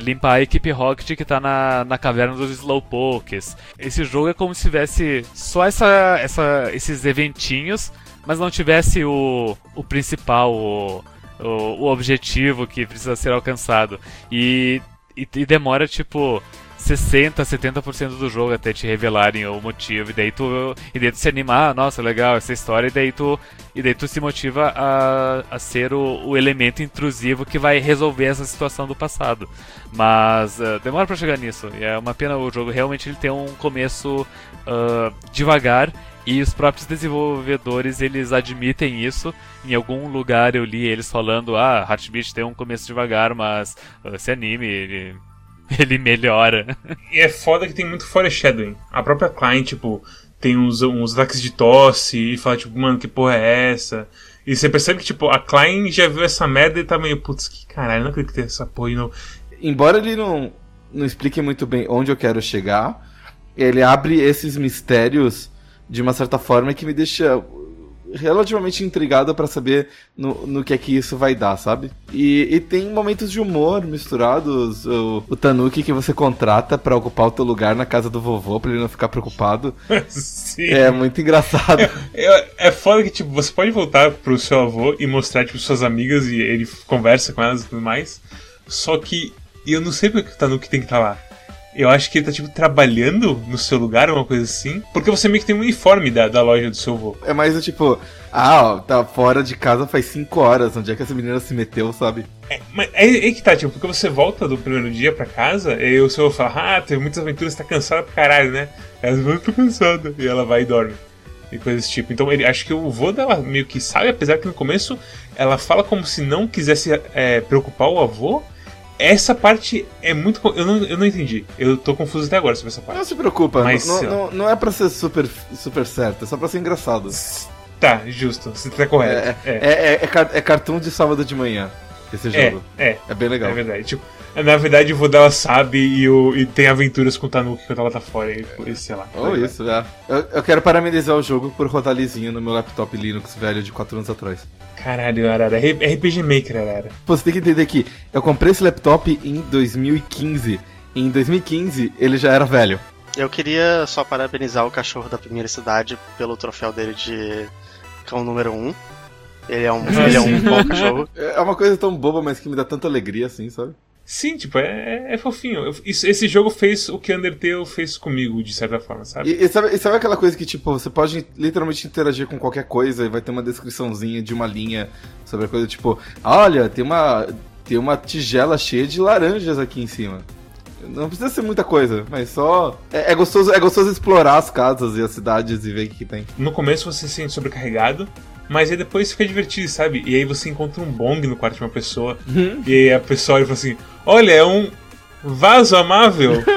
limpar a equipe Rocket que tá na, na caverna dos Slowpokes. Esse jogo é como se tivesse só essa, essa, esses eventinhos, mas não tivesse o, o principal, o, o, o objetivo que precisa ser alcançado. E, e, e demora tipo 60, 70% do jogo até te revelarem o motivo. E daí tu, e daí tu se anima, ah, nossa, legal essa história. E daí tu, e daí tu se motiva a, a ser o, o elemento intrusivo que vai resolver essa situação do passado. Mas ah, demora pra chegar nisso. E é uma pena o jogo realmente ele tem um começo ah, devagar. E os próprios desenvolvedores eles admitem isso. Em algum lugar eu li eles falando: ah, Heartbeat tem um começo devagar, mas ah, esse anime ele, ele melhora. E é foda que tem muito foreshadowing. A própria Klein, tipo, tem uns, uns ataques de tosse e fala, tipo, mano, que porra é essa? E você percebe que, tipo, a Klein já viu essa merda e tá meio, putz, que caralho, não acredito que tem essa porra não. Embora ele não, não explique muito bem onde eu quero chegar, ele abre esses mistérios de uma certa forma que me deixa relativamente intrigado pra saber no, no que é que isso vai dar, sabe? E, e tem momentos de humor misturados. O, o Tanuki que você contrata pra ocupar o teu lugar na casa do vovô, pra ele não ficar preocupado. Sim. É muito engraçado. É, é foda que, tipo, você pode voltar pro seu avô e mostrar, tipo, suas amigas e ele conversa com elas e tudo mais. Só que eu não sei porque o Tanuki tem que estar lá. Eu acho que ele tá, tipo, trabalhando no seu lugar, uma coisa assim. Porque você meio que tem um uniforme da, da loja do seu avô. É mais do tipo, ah, ó, tá fora de casa faz 5 horas. Onde é que essa menina se meteu, sabe? É, mas é aí que tá, tipo, porque você volta do primeiro dia pra casa e o seu avô fala, ah, teve muitas aventuras, tá cansada pra caralho, né? Ela fala, eu tô cansada. E ela vai e dorme. E coisas desse tipo. Então ele, acho que o avô dela meio que sabe, apesar que no começo ela fala como se não quisesse é, preocupar o avô. Essa parte é muito. Eu não, eu não entendi. Eu tô confuso até agora sobre essa parte. Não se preocupa, Mas, não, ó. não, não é pra ser super, super certo, é só pra ser engraçado. Tá, justo. Você tá correto. É, É, é, é, é, car- é cartoon de sábado de manhã, esse é, jogo. é, É, bem legal. é verdade. Tipo, na verdade, o vô dela sabe e, o, e tem aventuras com o Tanuki quando ela tá fora. E, e sei lá. Ou isso, é. Eu, eu quero parabenizar o jogo por rodar lisinho no meu laptop Linux velho de 4 anos atrás. Caralho, Arara. R- RPG Maker, Arara. Pô, você tem que entender que eu comprei esse laptop em 2015. E em 2015 ele já era velho. Eu queria só parabenizar o cachorro da primeira cidade pelo troféu dele de cão número 1. Ele é um, ele é um bom cachorro. É uma coisa tão boba, mas que me dá tanta alegria assim, sabe? Sim, tipo, é, é fofinho. Eu- isso- esse jogo fez o que Undertale fez comigo, de certa forma, sabe? E, e sabe, e sabe aquela coisa que, tipo, você pode literalmente interagir com qualquer coisa e vai ter uma descriçãozinha de uma linha sobre a coisa, tipo, olha, tem uma, tem uma tigela cheia de laranjas aqui em cima. Não precisa ser muita coisa, mas só. É, é gostoso, é gostoso explorar as casas e as cidades e ver o que, que tem. No começo você se sente sobrecarregado, mas aí depois fica divertido, sabe? E aí você encontra um bong no quarto de uma pessoa, e aí a pessoa olha e fala assim: Olha, é um vaso amável.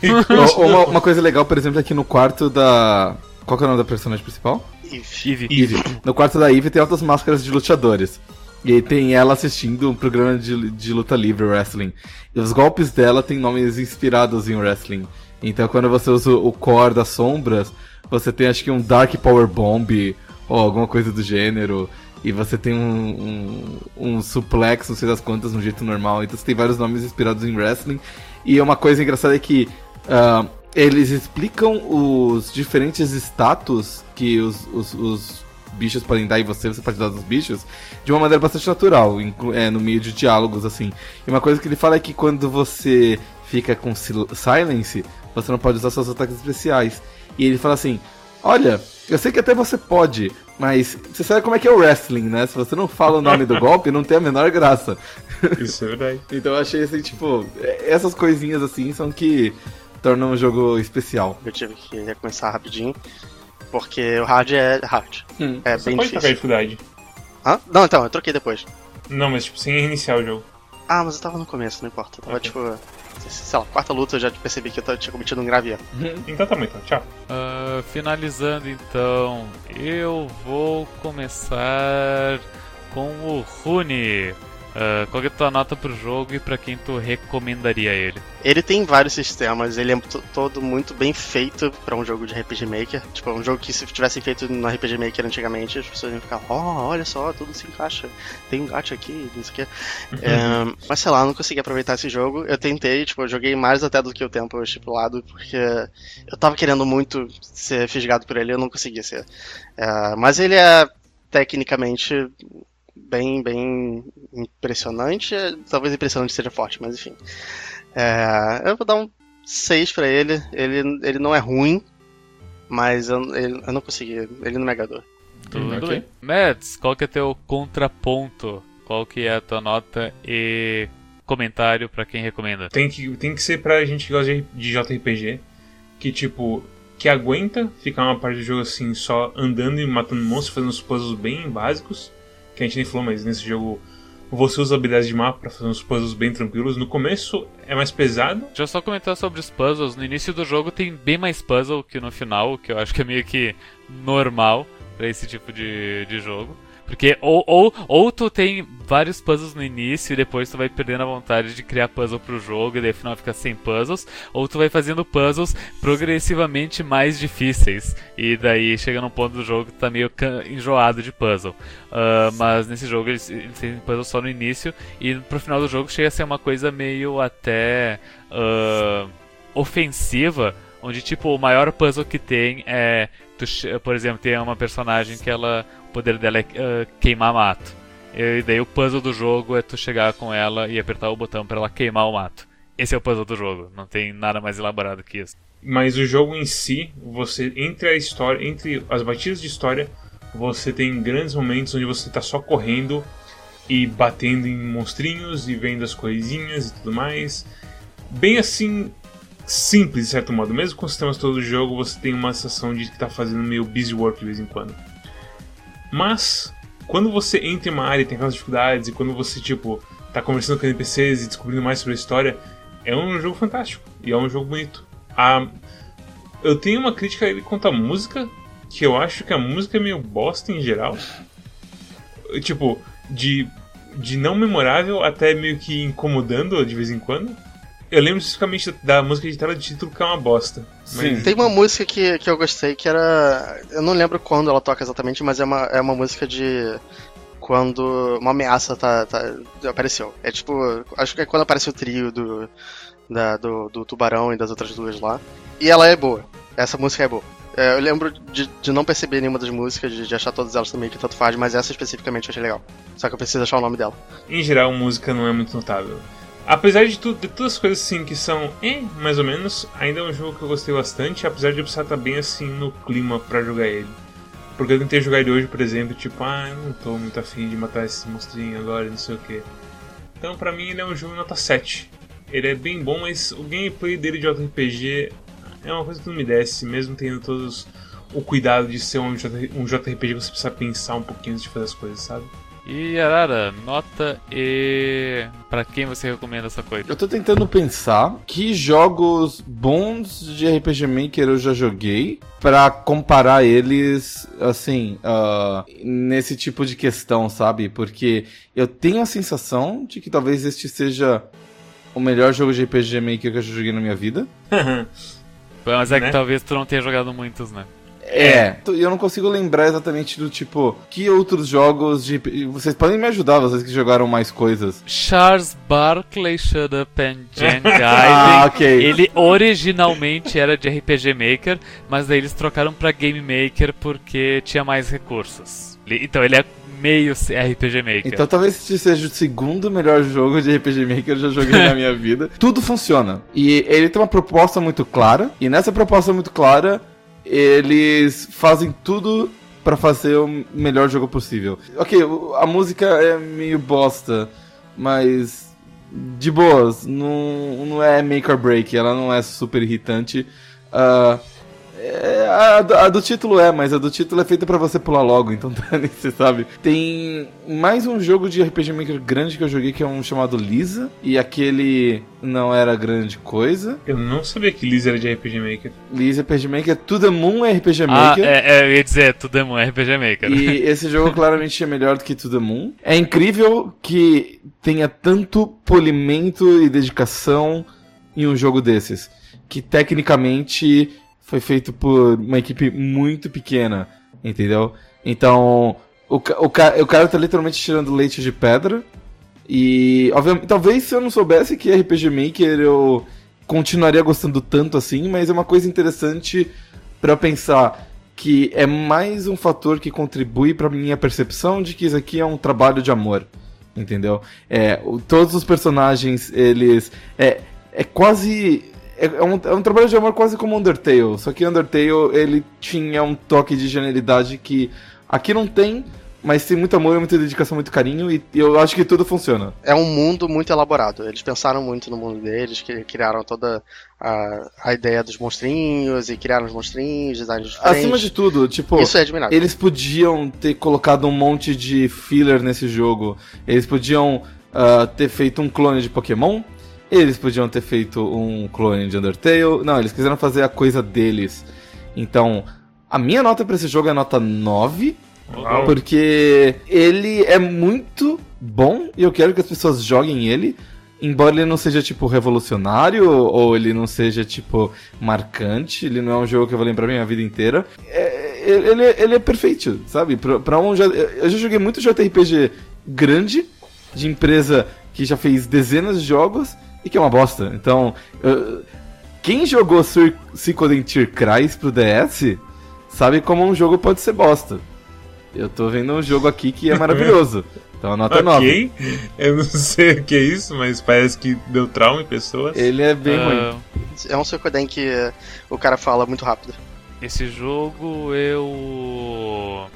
Uma, uma coisa legal, por exemplo, é que no quarto da. Qual que é o nome da personagem principal? Eve. Eve. Eve. No quarto da Eve tem altas máscaras de lutadores. E aí tem ela assistindo um programa de, de luta livre, wrestling. E os golpes dela têm nomes inspirados em wrestling. Então quando você usa o core das sombras, você tem acho que um Dark Power Bomb ou alguma coisa do gênero. E você tem um, um, um suplex, não sei das quantas, no jeito normal. Então você tem vários nomes inspirados em wrestling. E uma coisa engraçada é que ah, eles explicam os diferentes status que os, os, os bichos podem dar em você, você pode dar dos bichos, de uma maneira bastante natural, é, no meio de diálogos, assim. E uma coisa que ele fala é que quando você fica com sil- silence, você não pode usar seus ataques especiais. E ele fala assim: Olha, eu sei que até você pode, mas você sabe como é que é o wrestling, né? Se você não fala o nome do golpe, não tem a menor graça. Isso é verdade. Então eu achei assim, tipo, essas coisinhas assim são que tornam o jogo especial. Eu tive que recomeçar rapidinho. Porque o hard é hard. Hum. É Você bem pode trocar a difícil. dificuldade. Hã? Não, então, eu troquei depois. Não, mas tipo, sem reiniciar o jogo. Ah, mas eu tava no começo, não importa. Eu tava Ok. tipo. Sei lá, quarta luta eu já percebi que eu tinha cometido um grave erro. Então tá bom, então. Tchau. Ah, finalizando então, eu vou começar com o Rune. Ah, qual que é a tua nota pro jogo e pra quem tu recomendaria ele? Ele tem vários sistemas, ele é to- todo muito bem feito pra um jogo de RPG Maker. Tipo, um jogo que se tivessem feito no RPG Maker antigamente, as pessoas iam ficar, ó, olha só, tudo se encaixa. Tem um gato aqui, não sei o quê. É, mas sei lá, eu não consegui aproveitar esse jogo. Eu tentei, tipo, eu joguei mais até do que o tempo estipulado, porque eu tava querendo muito ser fisgado por ele, eu não conseguia ser. É, mas ele é tecnicamente bem, bem impressionante. Talvez impressionante seja forte, mas enfim. É, eu vou dar um 6 pra ele. Ele, ele não é ruim, mas eu, ele- eu não consegui. Ele não me agradou. Tudo ok. bem. Mads, qual que é teu contraponto? Qual que é a tua nota e comentário pra quem recomenda? Tem que, tem que ser pra gente que gosta de, JRPG, que tipo, que aguenta ficar uma parte do jogo assim, só andando e matando monstros, fazendo uns puzzles bem básicos, que a gente nem falou, mas nesse jogo você usa habilidades de mapa pra fazer uns puzzles bem tranquilos. No começo é mais pesado, eu só comentar sobre os puzzles. No início do jogo tem bem mais puzzle que no final, que eu acho que é meio que normal pra esse tipo de, de jogo. Porque ou, ou, ou tu tem vários puzzles no início e depois tu vai perdendo a vontade de criar puzzle pro jogo e daí final fica sem puzzles, ou tu vai fazendo puzzles progressivamente mais difíceis e daí chega num ponto do jogo que tu tá meio enjoado de puzzle. Ah, mas nesse jogo eles, eles têm puzzle só no início e pro final do jogo chega a ser uma coisa meio até ah, ofensiva, onde tipo o maior puzzle que tem é, tu por exemplo, tem uma personagem que ela, poder dela é ah, queimar mato. E daí o puzzle do jogo é tu chegar com ela e apertar o botão para ela queimar o mato. Esse é o puzzle do jogo, não tem nada mais elaborado que isso. mas o jogo em si, você entre a história, entre as batidas de história, você tem grandes momentos onde você tá só correndo e batendo em monstrinhos e vendo as coisinhas e tudo mais. Bem assim, simples de certo modo. Mesmo com os sistemas todos do jogo, você tem uma sensação de que tá fazendo meio busy work de vez em quando. Mas, quando você entra em uma área e tem aquelas dificuldades, e quando você, tipo, tá conversando com NPCs e descobrindo mais sobre a história, é um jogo fantástico. E é um jogo bonito. A... Eu tenho uma crítica ele quanto à música, que eu acho que a música é meio bosta em geral. Tipo, de, de não memorável até meio que incomodando de vez em quando. Eu lembro especificamente da música de tela de título que é uma bosta. Sim. Tem uma música que, que eu gostei que era. Eu não lembro quando ela toca exatamente, mas é uma, é uma música de. Quando uma ameaça tá, tá- apareceu. É tipo. Acho que é quando aparece o trio do, da- do, do tubarão e das outras duas lá. E ela é boa. Essa música é boa. É, eu lembro de, de não perceber nenhuma das músicas, de, de achar todas elas também que tanto faz, mas essa especificamente eu achei legal. Só que eu preciso achar o nome dela. Em geral, música não é muito notável. Apesar de, tudo, de todas as coisas assim que são, eh, mais ou menos, ainda é um jogo que eu gostei bastante, apesar de eu precisar estar bem assim no clima para jogar ele. Porque eu tentei jogar ele hoje, por exemplo, tipo, ah, não tô muito afim de matar esse monstrinho agora, não sei o que. Então pra mim ele é um jogo nota 7. Ele é bem bom, mas o gameplay dele de RPG é uma coisa que não me desce, mesmo tendo todos o cuidado de ser um, JRPG, você precisa pensar um pouquinho antes de fazer as coisas, sabe? E Arara, nota e para quem você recomenda essa coisa? Eu tô tentando pensar que jogos bons de RPG Maker eu já joguei para comparar eles assim uh, nesse tipo de questão, sabe? Porque eu tenho a sensação de que talvez este seja o melhor jogo de RPG Maker que eu já joguei na minha vida. Mas é que né? talvez tu não tenha jogado muitos, né? É, eu não consigo lembrar exatamente do tipo, que outros jogos de. Vocês podem me ajudar, vocês que jogaram mais coisas. Charles Barkley Shut Up and Jen Gaiden. ah, ok. Ele originalmente era de RPG Maker, mas daí eles trocaram pra Game Maker porque tinha mais recursos. Então ele é meio RPG Maker. Então talvez esse seja o segundo melhor jogo de RPG Maker que eu já joguei na minha vida. Tudo funciona. E ele tem uma proposta muito clara, e nessa proposta muito clara eles fazem tudo para fazer o melhor jogo possível. Ok, a música é meio bosta, mas de boas, não, não é make or break, ela não é super irritante. Uh, é, a, a, do título é, mas a do título é feita para você pular logo, então você sabe. Tem mais um jogo de RPG Maker grande que eu joguei que é um chamado Lisa, e aquele não era grande coisa. Eu não sabia que Lisa era de RPG Maker. Lisa RPG Maker, To The Moon é RPG ah, Maker. Ah, é, é, eu ia dizer, To The Moon é RPG Maker. E esse jogo claramente é melhor do que To The Moon. É incrível que tenha tanto polimento e dedicação em um jogo desses. Que tecnicamente foi feito por uma equipe muito pequena, entendeu? Então, o, o, o cara tá literalmente tirando leite de pedra. E, obviamente, talvez se eu não soubesse que RPG Maker eu continuaria gostando tanto assim, mas é uma coisa interessante para pensar que é mais um fator que contribui para minha percepção de que isso aqui é um trabalho de amor, entendeu? É, o, todos os personagens, eles é, é quase é, é, um, é um trabalho de amor quase como Undertale, só que Undertale ele tinha um toque de genialidade que aqui não tem, mas tem muito amor, muita dedicação, muito carinho e eu acho que tudo funciona. É um mundo muito elaborado. Eles pensaram muito no mundo deles, que criaram toda a, a ideia dos monstrinhos e criaram os monstrinhos, designs diferentes. Acima de tudo, tipo, isso é admirável. Eles podiam ter colocado um monte de filler nesse jogo. Eles podiam uh, ter feito um clone de Pokémon eles podiam ter feito um clone de Undertale. Não, eles quiseram fazer a coisa deles. Então, a minha nota para esse jogo é nota 9. Uau. Porque ele é muito bom e eu quero que as pessoas joguem ele. Embora ele não seja, tipo, revolucionário ou ele não seja, tipo, marcante, ele não é um jogo que eu vou lembrar minha vida inteira. É, ele, ele é perfeito, sabe? Pra, pra um. Eu já joguei muito JRPG grande, de empresa que já fez dezenas de jogos, e que é uma bosta. Então, uh, quem jogou Suicodentir Cries pro DS sabe como um jogo pode ser bosta. Eu tô vendo um jogo aqui que é maravilhoso. Então a nota okay. 9. Eu não sei o que é isso, mas parece que deu trauma em pessoas. Ele é bem uh... ruim. É um Suicoden que o cara fala muito rápido. Esse jogo eu.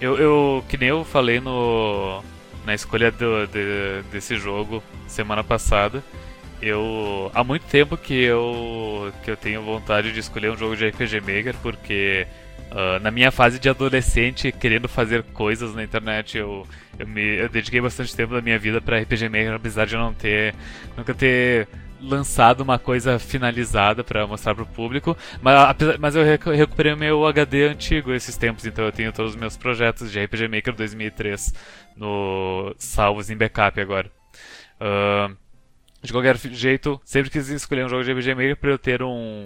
Eu, eu que nem eu falei no na escolha do, de, desse jogo semana passada. Eu há muito tempo que eu que eu tenho vontade de escolher um jogo de RPG Maker porque uh, na minha fase de adolescente querendo fazer coisas na internet eu eu, me, eu dediquei bastante tempo da minha vida para RPG Maker apesar de eu não ter nunca ter lançado uma coisa finalizada para mostrar para o público, mas, mas eu recuperei o meu HD antigo esses tempos, então eu tenho todos os meus projetos de RPG Maker 2003 no salvos em backup agora. Uh, de qualquer jeito, sempre quis escolher um jogo de RPG Maker para eu ter um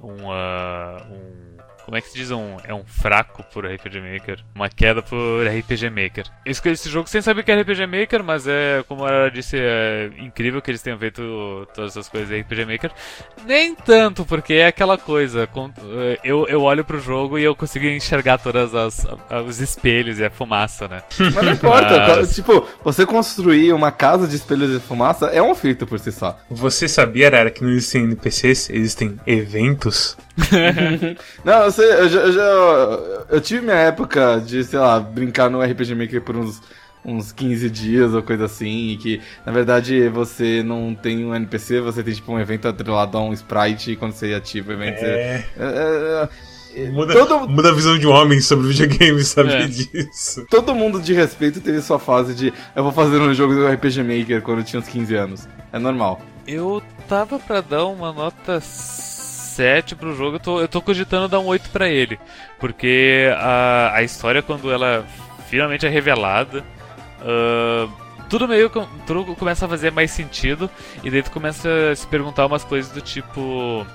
um, uh, um como é que se diz? Um, é um fraco por RPG Maker. Uma queda por RPG Maker. Eu escolhi esse jogo sem saber que é RPG Maker, mas é, como ela disse, é incrível que eles tenham feito todas essas coisas em RPG Maker. Nem tanto, porque é aquela coisa. Eu, eu olho pro jogo e eu consigo enxergar todas as os espelhos e a fumaça, né? Mas não importa. Mas... Tipo, você construir uma casa de espelhos e fumaça é um feito por si só. Você sabia, Arara, que não existem NPCs? Existem eventos? não, eu, eu, já, eu, já, eu tive minha época de, sei lá, brincar no RPG Maker por uns uns 15 dias ou coisa assim, e que na verdade você não tem um NPC, você tem tipo um evento atrelado a um sprite e quando você ativa o evento. É. Você, é, é, muda, todo... muda a visão de um homem sobre videogame, sabe é. disso. Todo mundo de respeito teve sua fase de eu vou fazer um jogo do RPG Maker quando eu tinha uns 15 anos. É normal. Eu tava pra dar uma nota 7 pro jogo, eu tô, eu tô cogitando dar um 8 para ele. Porque a, a história, quando ela finalmente é revelada, uh, tudo meio tudo começa a fazer mais sentido. E daí tu começa a se perguntar umas coisas do tipo.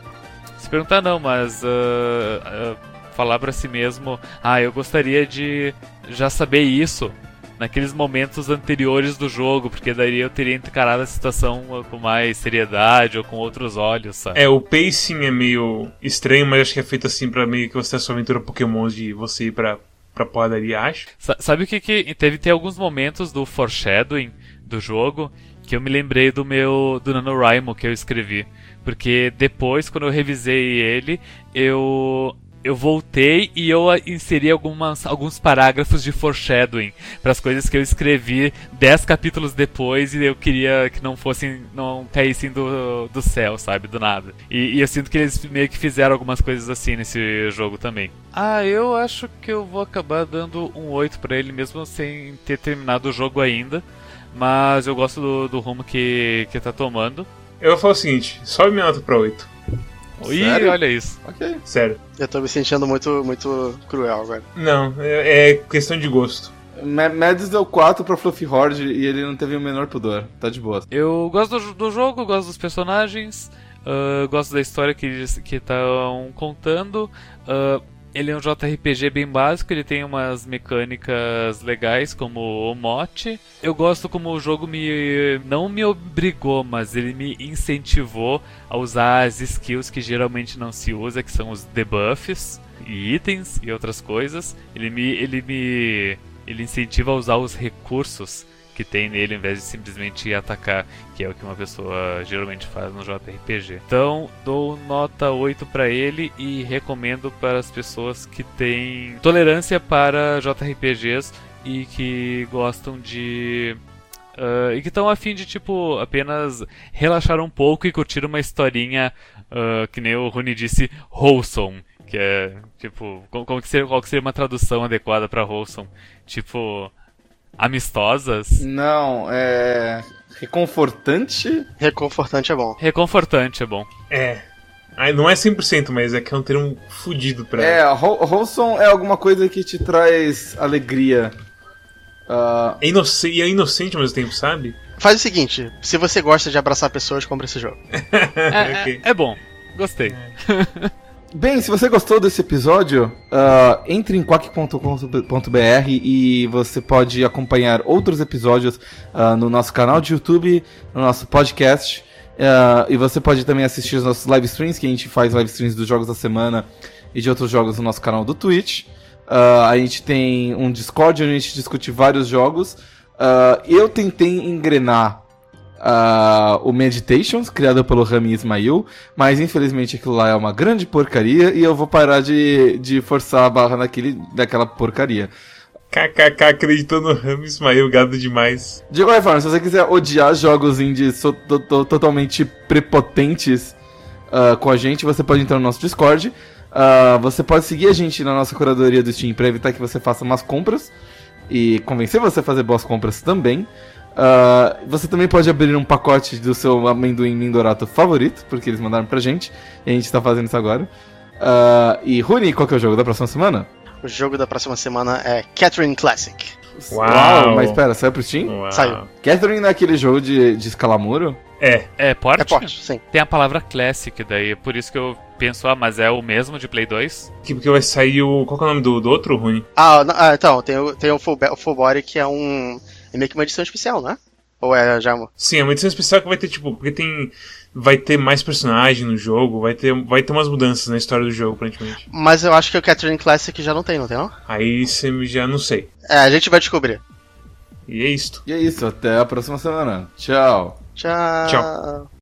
Se perguntar não, mas. Uh, uh, falar para si mesmo: Ah, eu gostaria de já saber isso naqueles momentos anteriores do jogo, porque daí eu teria encarado a situação com mais seriedade ou com outros olhos, sabe? É, o pacing é meio estranho, mas acho que é feito assim para meio que você ter sua aventura Pokémon de você ir pra, pra porradaria, acho. sabe o que que... Teve ter alguns momentos do foreshadowing do jogo que eu me lembrei do meu... do NaNoWriMo que eu escrevi. Porque depois, quando eu revisei ele, eu eu voltei e eu inseri algumas, alguns parágrafos de foreshadowing para as coisas que eu escrevi dez capítulos depois e eu queria que não fossem, não caíssem do, do céu, sabe, do nada. E, e eu sinto que eles meio que fizeram algumas coisas assim nesse jogo também. Ah, eu acho que eu vou acabar dando um 8 para ele mesmo sem ter terminado o jogo ainda, mas eu gosto do, do rumo que, que tá tomando. Eu vou falar o seguinte, sobe minha nota pra 8. Ih, Sério? olha isso. Ok. Sério. Eu tô me sentindo muito, muito cruel agora. Não, é, é questão de gosto. Mads deu 4 pra Fluffy Horde e ele não teve o menor pudor. Tá de boa. Eu gosto do, do jogo, gosto dos personagens, uh, gosto da história que estão contando. Uh, ele é um JRPG bem básico, ele tem umas mecânicas legais como o mote. Eu gosto como o jogo me não me obrigou, mas ele me incentivou a usar as skills que geralmente não se usa, que são os debuffs e itens e outras coisas. Ele me ele me ele incentiva a usar os recursos que tem nele, ao invés de simplesmente atacar, que é o que uma pessoa geralmente faz no JRPG. Então, dou nota 8 para ele e recomendo para as pessoas que têm tolerância para JRPGs e que gostam de Uh, e que estão a fim de, tipo, apenas relaxar um pouco e curtir uma historinha, uh, que nem o Rune disse, wholesome. Que é, tipo, como que seria, qual que seria uma tradução adequada para wholesome? Tipo, amistosas? Não, é. Reconfortante? Reconfortante é bom. Reconfortante é bom. É. Não é 100%, mas é que é um termo fudido pra. É, wholesome é alguma coisa que te traz alegria. Uh... É inocente, e é inocente ao mesmo tempo, sabe? Faz o seguinte: se você gosta de abraçar pessoas, compre esse jogo. é, okay. é, é, bom. Gostei. É. Bem, se você gostou desse episódio, uh, entre em quack.com.br e você pode acompanhar outros episódios uh, no nosso canal de YouTube, no nosso podcast. Uh, e você pode também assistir os nossos live streams, que a gente faz live streams dos jogos da semana e de outros jogos no nosso canal do Twitch. a gente tem um Discord onde a gente discute vários jogos. eu tentei engrenar uh, o Meditations, criado pelo Rami Ismail, mas infelizmente aquilo lá é uma grande porcaria e eu vou parar de, de forçar a barra naquele, daquela porcaria. KKK acreditou no Rami Ismail, gado demais. De qualquer forma, se você quiser odiar jogos indies totalmente prepotentes uh, com a gente, você pode entrar no nosso Discord. Uh, você pode seguir a gente na nossa curadoria do Steam para evitar que você faça más compras e convencer você a fazer boas compras também. Uh, você também pode abrir um pacote do seu amendoim Mindorato favorito, porque eles mandaram pra gente, e a gente tá fazendo isso agora. Uh, e Runi, qual que é o jogo da próxima semana? O jogo da próxima semana é Catherine Classic. Uau! Uau mas pera, saiu pro Steam? Uau. Saiu. Catherine é aquele jogo de, de escalamuro? É. É porte? É porte, sim. Tem a palavra Classic daí, é por isso que eu penso, ah, mas é o mesmo de Play 2? Que porque vai sair o. Qual que é o nome do, do outro, Rune? Ah, não- ah, então, tem, o- tem o, full, o full Body que é um. É meio que uma edição especial, né? Ou é já uma. Sim, é uma edição especial que vai ter, tipo, porque tem. Vai ter mais personagem no jogo, vai ter, vai ter umas mudanças na história do jogo, aparentemente. Mas eu acho que o Catherine Classic já não tem, não tem não? Aí você já não sei. É, a gente vai descobrir. E é isto. E é isso, até a próxima semana. Tchau. Tchau. Tchau.